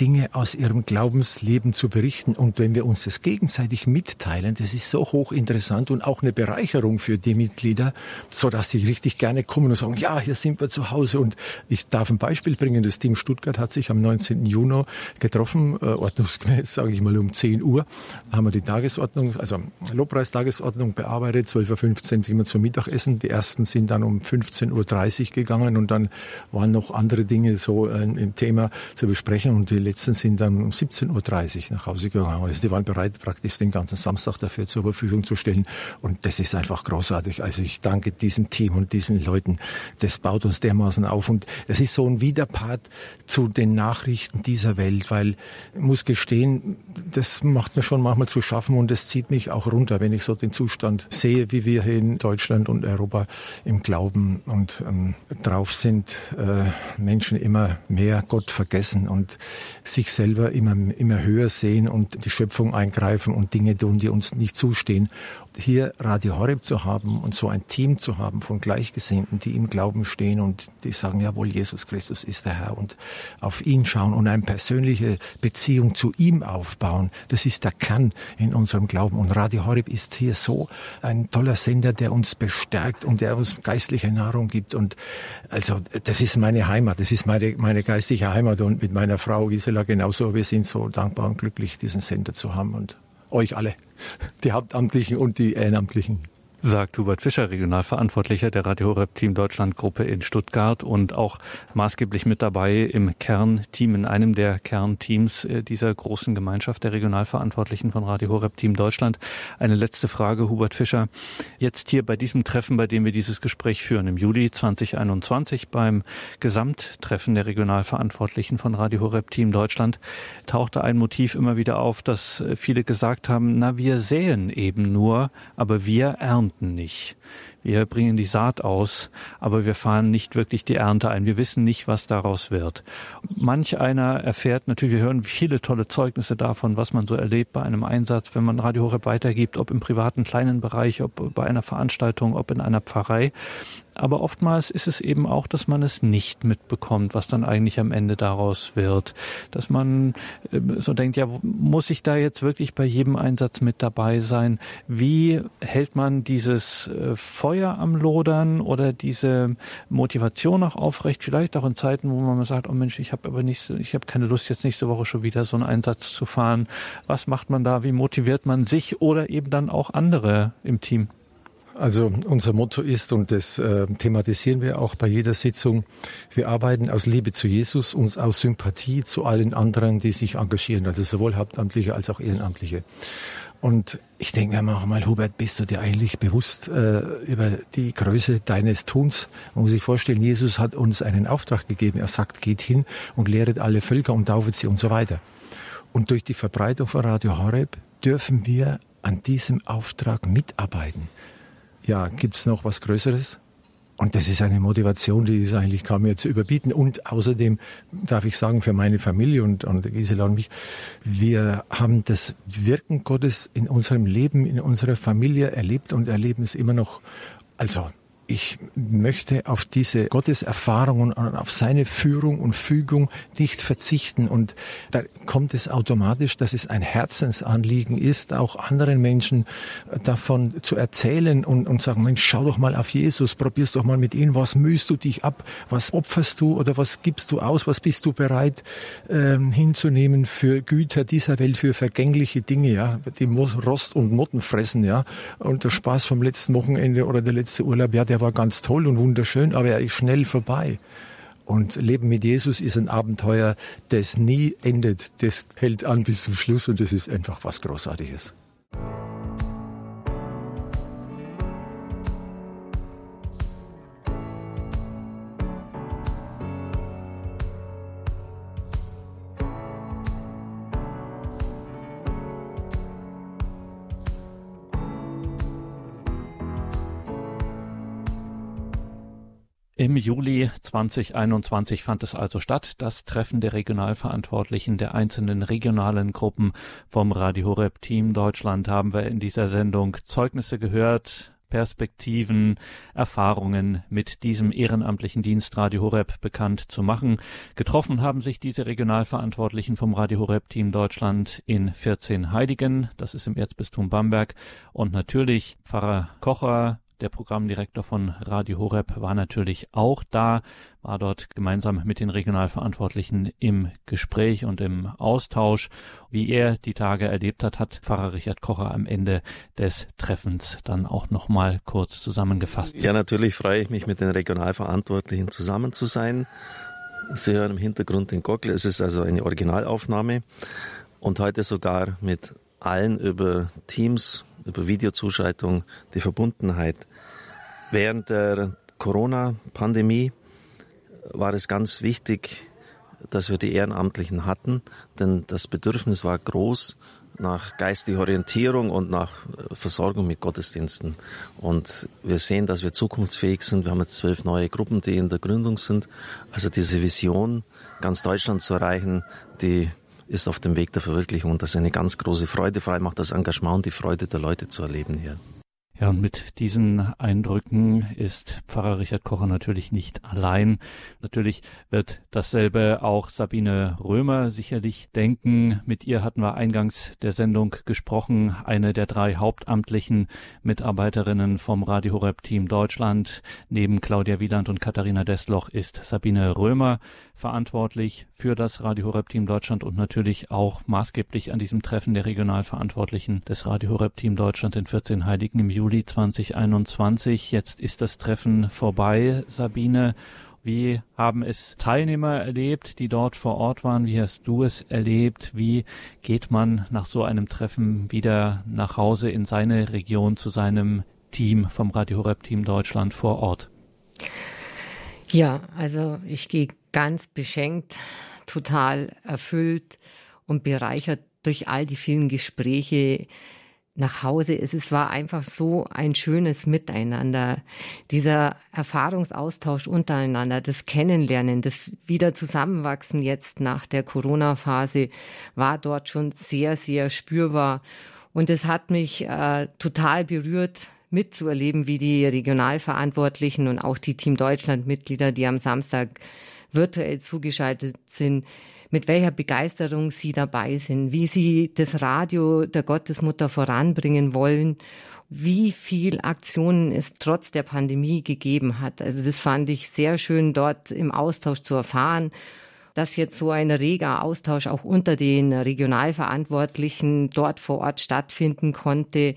Dinge aus ihrem Glaubensleben zu berichten. Und wenn wir uns das gegenseitig mitteilen, das ist so hochinteressant und auch eine Bereicherung für die Mitglieder, so dass sie richtig gerne kommen und sagen, ja, hier sind wir zu Hause. Und ich darf ein Beispiel bringen. Das Team Stuttgart hat sich am 19. Juni getroffen, äh, ordnungsgemäß, sage ich mal, um 10 Uhr. Haben wir die Tagesordnung, also Lobpreistagesordnung bearbeitet. 12.15 Uhr sind wir zum Mittagessen. Die ersten sind dann um 15.30 Uhr gegangen und dann waren noch andere Dinge so äh, im Thema zu besprechen. Und die letzten sind dann um 17.30 Uhr nach Hause gegangen. Also die waren bereit, praktisch den ganzen Samstag dafür zur Verfügung zu stellen. Und das ist einfach großartig. Also ich danke diesem Team und diesen Leuten. Das baut uns dermaßen auf. Und es ist so ein Widerpart zu den Nachrichten dieser Welt, weil ich muss gestehen, das macht mir schon manchmal zu schaffen und es zieht mich auch runter, wenn ich so den Zustand sehe, wie wir hier in Deutschland und Europa im Glauben und ähm, drauf sind, äh, Menschen immer mehr Gott vergessen und sich selber immer, immer höher sehen und die Schöpfung eingreifen und Dinge tun, die uns nicht zustehen hier Radio Horeb zu haben und so ein Team zu haben von Gleichgesinnten, die im Glauben stehen und die sagen, jawohl, Jesus Christus ist der Herr und auf ihn schauen und eine persönliche Beziehung zu ihm aufbauen, das ist der Kern in unserem Glauben. Und Radio Horeb ist hier so ein toller Sender, der uns bestärkt und der uns geistliche Nahrung gibt. Und also das ist meine Heimat, das ist meine, meine geistliche Heimat und mit meiner Frau Gisela genauso. Wir sind so dankbar und glücklich, diesen Sender zu haben und euch alle, die Hauptamtlichen und die Ehrenamtlichen sagt Hubert Fischer, Regionalverantwortlicher der Radio Horeb Team Deutschland Gruppe in Stuttgart und auch maßgeblich mit dabei im Kernteam, in einem der Kernteams äh, dieser großen Gemeinschaft der Regionalverantwortlichen von Radio Horeb Team Deutschland. Eine letzte Frage, Hubert Fischer. Jetzt hier bei diesem Treffen, bei dem wir dieses Gespräch führen, im Juli 2021 beim Gesamttreffen der Regionalverantwortlichen von Radio Horeb Team Deutschland, tauchte ein Motiv immer wieder auf, dass viele gesagt haben, na, wir säen eben nur, aber wir ernten ernten nicht. Wir bringen die Saat aus, aber wir fahren nicht wirklich die Ernte ein. Wir wissen nicht, was daraus wird. Manch einer erfährt natürlich, wir hören viele tolle Zeugnisse davon, was man so erlebt bei einem Einsatz, wenn man Radio Horeb weitergibt, ob im privaten kleinen Bereich, ob bei einer Veranstaltung, ob in einer Pfarrei. Aber oftmals ist es eben auch, dass man es nicht mitbekommt, was dann eigentlich am Ende daraus wird. Dass man äh, so denkt, ja, muss ich da jetzt wirklich bei jedem Einsatz mit dabei sein? Wie hält man dieses äh, Feuer am Lodern oder diese Motivation auch aufrecht? Vielleicht auch in Zeiten, wo man sagt, oh Mensch, ich habe aber nicht, ich habe keine Lust, jetzt nächste Woche schon wieder so einen Einsatz zu fahren. Was macht man da? Wie motiviert man sich oder eben dann auch andere im Team? Also unser Motto ist, und das äh, thematisieren wir auch bei jeder Sitzung, wir arbeiten aus Liebe zu Jesus und aus Sympathie zu allen anderen, die sich engagieren, also sowohl Hauptamtliche als auch Ehrenamtliche. Und ich denke mir manchmal, Hubert, bist du dir eigentlich bewusst äh, über die Größe deines Tuns? Man muss sich vorstellen, Jesus hat uns einen Auftrag gegeben. Er sagt, geht hin und lehret alle Völker und taufet sie und so weiter. Und durch die Verbreitung von Radio Horeb dürfen wir an diesem Auftrag mitarbeiten ja, gibt's noch was Größeres? Und das ist eine Motivation, die ist eigentlich kaum mehr zu überbieten. Und außerdem darf ich sagen, für meine Familie und, und Gisela und mich, wir haben das Wirken Gottes in unserem Leben, in unserer Familie erlebt und erleben es immer noch. Also ich möchte auf diese Gotteserfahrungen und auf seine Führung und Fügung nicht verzichten. Und da kommt es automatisch, dass es ein Herzensanliegen ist, auch anderen Menschen davon zu erzählen und, und sagen, Mensch, schau doch mal auf Jesus, probier's doch mal mit ihm, was mühst du dich ab, was opferst du oder was gibst du aus, was bist du bereit ähm, hinzunehmen für Güter dieser Welt, für vergängliche Dinge, ja, die Rost und Motten fressen, ja, und der Spaß vom letzten Wochenende oder der letzte Urlaub, ja, der der war ganz toll und wunderschön, aber er ist schnell vorbei. Und Leben mit Jesus ist ein Abenteuer, das nie endet. Das hält an bis zum Schluss und das ist einfach was Großartiges. Im Juli 2021 fand es also statt, das Treffen der Regionalverantwortlichen der einzelnen regionalen Gruppen vom Radio Horeb Team Deutschland haben wir in dieser Sendung Zeugnisse gehört, Perspektiven, Erfahrungen mit diesem ehrenamtlichen Dienst Radio Horeb bekannt zu machen. Getroffen haben sich diese Regionalverantwortlichen vom Radio Horeb Team Deutschland in 14 Heiligen, das ist im Erzbistum Bamberg, und natürlich Pfarrer Kocher, der Programmdirektor von Radio Horeb war natürlich auch da, war dort gemeinsam mit den Regionalverantwortlichen im Gespräch und im Austausch. Wie er die Tage erlebt hat, hat Pfarrer Richard Kocher am Ende des Treffens dann auch nochmal kurz zusammengefasst. Ja, natürlich freue ich mich, mit den Regionalverantwortlichen zusammen zu sein. Sie hören im Hintergrund den Gockel. Es ist also eine Originalaufnahme und heute sogar mit allen über Teams über Videozuschaltung die Verbundenheit. Während der Corona-Pandemie war es ganz wichtig, dass wir die Ehrenamtlichen hatten, denn das Bedürfnis war groß nach geistiger Orientierung und nach äh, Versorgung mit Gottesdiensten. Und wir sehen, dass wir zukunftsfähig sind. Wir haben jetzt zwölf neue Gruppen, die in der Gründung sind. Also diese Vision, ganz Deutschland zu erreichen, die ist auf dem Weg der Verwirklichung. Und das ist eine ganz große Freude. Vor allem auch das Engagement und die Freude der Leute zu erleben hier. Ja, und mit diesen Eindrücken ist Pfarrer Richard Kocher natürlich nicht allein. Natürlich wird dasselbe auch Sabine Römer sicherlich denken. Mit ihr hatten wir eingangs der Sendung gesprochen. Eine der drei hauptamtlichen Mitarbeiterinnen vom Radio Horeb Team Deutschland. Neben Claudia Wieland und Katharina Destloch ist Sabine Römer verantwortlich für das Radio Horeb Team Deutschland und natürlich auch maßgeblich an diesem Treffen der Regionalverantwortlichen des Radio Horeb Team Deutschland in 14 Heiligen im Juli 2021. Jetzt ist das Treffen vorbei, Sabine. Wie haben es Teilnehmer erlebt, die dort vor Ort waren? Wie hast du es erlebt? Wie geht man nach so einem Treffen wieder nach Hause in seine Region zu seinem Team vom Radio Horeb Team Deutschland vor Ort? Ja, also ich gehe ganz beschenkt, total erfüllt und bereichert durch all die vielen Gespräche nach Hause. Es war einfach so ein schönes Miteinander. Dieser Erfahrungsaustausch untereinander, das Kennenlernen, das wieder Zusammenwachsen jetzt nach der Corona-Phase war dort schon sehr, sehr spürbar. Und es hat mich äh, total berührt, mitzuerleben, wie die Regionalverantwortlichen und auch die Team Deutschland-Mitglieder, die am Samstag virtuell zugeschaltet sind, mit welcher Begeisterung sie dabei sind, wie sie das Radio der Gottesmutter voranbringen wollen, wie viel Aktionen es trotz der Pandemie gegeben hat. Also das fand ich sehr schön dort im Austausch zu erfahren dass jetzt so ein reger Austausch auch unter den Regionalverantwortlichen dort vor Ort stattfinden konnte.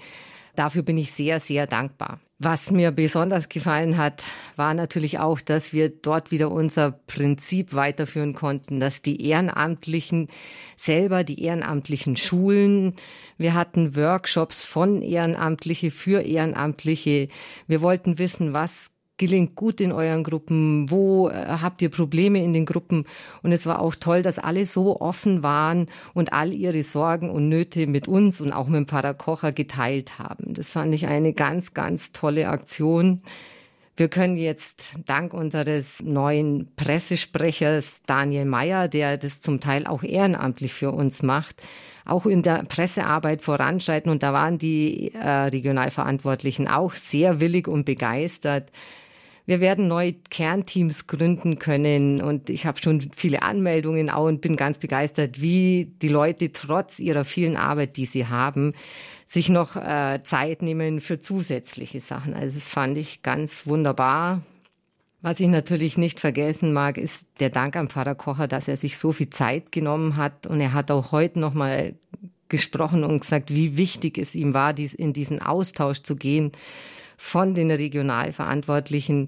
Dafür bin ich sehr, sehr dankbar. Was mir besonders gefallen hat, war natürlich auch, dass wir dort wieder unser Prinzip weiterführen konnten, dass die Ehrenamtlichen selber, die ehrenamtlichen Schulen, wir hatten Workshops von Ehrenamtliche für Ehrenamtliche. Wir wollten wissen, was gelingt gut in euren Gruppen? Wo äh, habt ihr Probleme in den Gruppen? Und es war auch toll, dass alle so offen waren und all ihre Sorgen und Nöte mit uns und auch mit dem Pfarrer Kocher geteilt haben. Das fand ich eine ganz, ganz tolle Aktion. Wir können jetzt dank unseres neuen Pressesprechers Daniel Mayer, der das zum Teil auch ehrenamtlich für uns macht, auch in der Pressearbeit voranschreiten. Und da waren die äh, Regionalverantwortlichen auch sehr willig und begeistert. Wir werden neue Kernteams gründen können und ich habe schon viele Anmeldungen auch und bin ganz begeistert, wie die Leute trotz ihrer vielen Arbeit, die sie haben, sich noch äh, Zeit nehmen für zusätzliche Sachen. Also das fand ich ganz wunderbar. Was ich natürlich nicht vergessen mag, ist der Dank am Pfarrer Kocher, dass er sich so viel Zeit genommen hat und er hat auch heute noch mal gesprochen und gesagt, wie wichtig es ihm war, dies, in diesen Austausch zu gehen von den Regionalverantwortlichen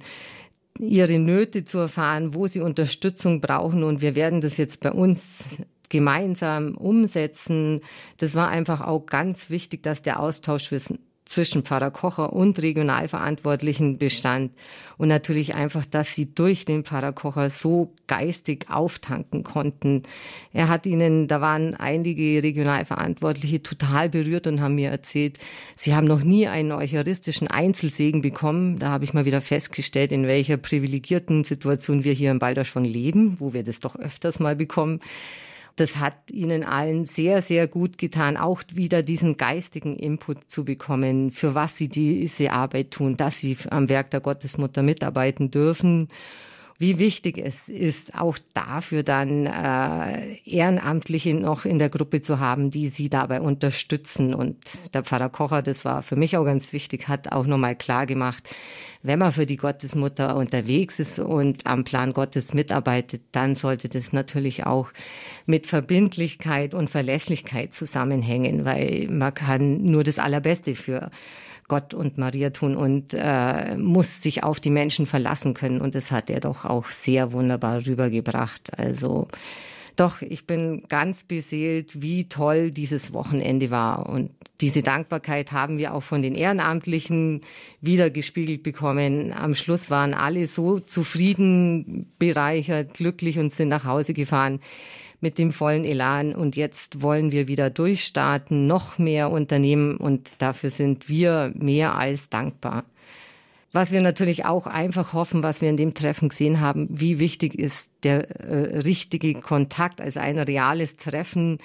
ihre Nöte zu erfahren, wo sie Unterstützung brauchen. Und wir werden das jetzt bei uns gemeinsam umsetzen. Das war einfach auch ganz wichtig, dass der Austausch zwischen Pfarrer Kocher und Regionalverantwortlichen bestand. Und natürlich einfach, dass sie durch den Pfarrer Kocher so geistig auftanken konnten. Er hat ihnen, da waren einige Regionalverantwortliche total berührt und haben mir erzählt, sie haben noch nie einen eucharistischen Einzelsegen bekommen. Da habe ich mal wieder festgestellt, in welcher privilegierten Situation wir hier in Balderschwang leben, wo wir das doch öfters mal bekommen das hat ihnen allen sehr, sehr gut getan, auch wieder diesen geistigen Input zu bekommen, für was sie diese Arbeit tun, dass sie am Werk der Gottesmutter mitarbeiten dürfen wie wichtig es ist, auch dafür dann äh, Ehrenamtliche noch in der Gruppe zu haben, die sie dabei unterstützen. Und der Pfarrer Kocher, das war für mich auch ganz wichtig, hat auch nochmal klar gemacht, wenn man für die Gottesmutter unterwegs ist und am Plan Gottes mitarbeitet, dann sollte das natürlich auch mit Verbindlichkeit und Verlässlichkeit zusammenhängen, weil man kann nur das Allerbeste für Gott und Maria tun und äh, muss sich auf die Menschen verlassen können. Und das hat er doch auch sehr wunderbar rübergebracht. Also Doch, ich bin ganz beseelt, wie toll dieses Wochenende war. Und diese Dankbarkeit haben wir auch von den Ehrenamtlichen wiedergespiegelt bekommen. Am Schluss waren alle so zufrieden, bereichert, glücklich und sind nach Hause gefahren mit dem vollen Elan. Und jetzt wollen wir wieder durchstarten, noch mehr unternehmen. Und dafür sind wir mehr als dankbar. Was wir natürlich auch einfach hoffen, was wir in dem Treffen gesehen haben, wie wichtig ist der äh, richtige Kontakt, also ein reales Treffen.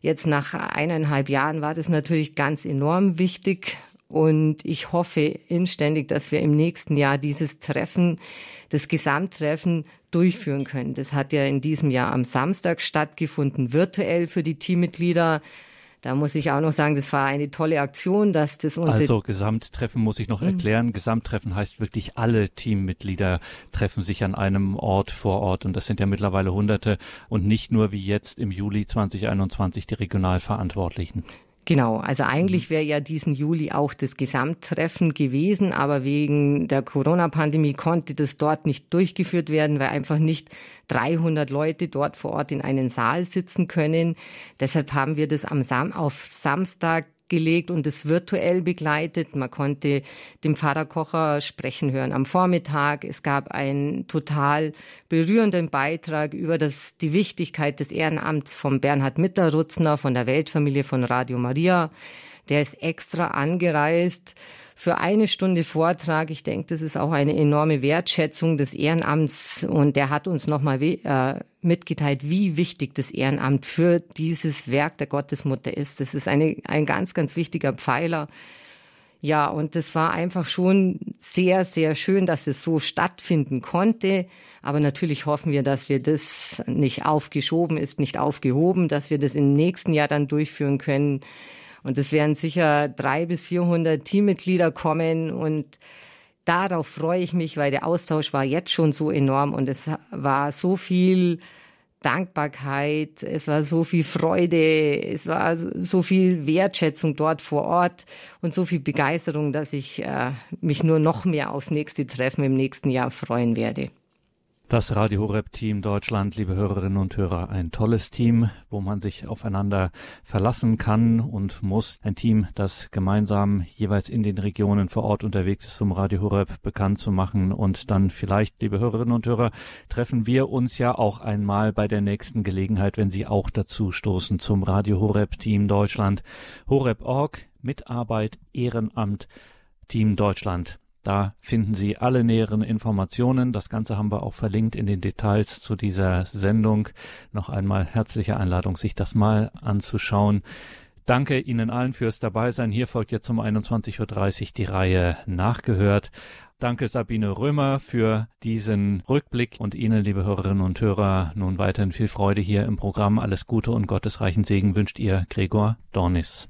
Jetzt nach eineinhalb Jahren war das natürlich ganz enorm wichtig. Und ich hoffe inständig, dass wir im nächsten Jahr dieses Treffen, das Gesamttreffen durchführen können. Das hat ja in diesem Jahr am Samstag stattgefunden, virtuell für die Teammitglieder. Da muss ich auch noch sagen, das war eine tolle Aktion, dass das unsere Also Gesamttreffen muss ich noch mhm. erklären. Gesamttreffen heißt wirklich alle Teammitglieder treffen sich an einem Ort vor Ort und das sind ja mittlerweile Hunderte und nicht nur wie jetzt im Juli 2021 die Regionalverantwortlichen. Genau, also eigentlich mhm. wäre ja diesen Juli auch das Gesamttreffen gewesen, aber wegen der Corona-Pandemie konnte das dort nicht durchgeführt werden, weil einfach nicht 300 Leute dort vor Ort in einen Saal sitzen können. Deshalb haben wir das am Sam auf Samstag gelegt und es virtuell begleitet. Man konnte dem Pfarrer Kocher sprechen hören am Vormittag. Es gab einen total berührenden Beitrag über das, die Wichtigkeit des Ehrenamts von Bernhard Mitterrutzner von der Weltfamilie von Radio Maria. Der ist extra angereist für eine Stunde Vortrag. Ich denke, das ist auch eine enorme Wertschätzung des Ehrenamts und der hat uns nochmal äh, mitgeteilt, wie wichtig das Ehrenamt für dieses Werk der Gottesmutter ist. Das ist eine, ein ganz, ganz wichtiger Pfeiler. Ja, und das war einfach schon sehr, sehr schön, dass es so stattfinden konnte. Aber natürlich hoffen wir, dass wir das nicht aufgeschoben ist, nicht aufgehoben, dass wir das im nächsten Jahr dann durchführen können. Und es werden sicher drei bis 400 Teammitglieder kommen. Und darauf freue ich mich, weil der Austausch war jetzt schon so enorm. Und es war so viel Dankbarkeit, es war so viel Freude, es war so viel Wertschätzung dort vor Ort. Und so viel Begeisterung, dass ich äh, mich nur noch mehr aufs nächste Treffen im nächsten Jahr freuen werde. Das Radio Horeb Team Deutschland, liebe Hörerinnen und Hörer, ein tolles Team, wo man sich aufeinander verlassen kann und muss. Ein Team, das gemeinsam jeweils in den Regionen vor Ort unterwegs ist, um Radio Horeb bekannt zu machen. Und dann vielleicht, liebe Hörerinnen und Hörer, treffen wir uns ja auch einmal bei der nächsten Gelegenheit, wenn Sie auch dazu stoßen zum Radio Horeb Team Deutschland. Horeb.org, Mitarbeit, Ehrenamt, Team Deutschland. Da finden Sie alle näheren Informationen. Das Ganze haben wir auch verlinkt in den Details zu dieser Sendung. Noch einmal herzliche Einladung, sich das mal anzuschauen. Danke Ihnen allen fürs Dabeisein. Hier folgt jetzt um 21.30 Uhr die Reihe Nachgehört. Danke Sabine Römer für diesen Rückblick und Ihnen, liebe Hörerinnen und Hörer, nun weiterhin viel Freude hier im Programm. Alles Gute und gottesreichen Segen wünscht Ihr Gregor Dornis.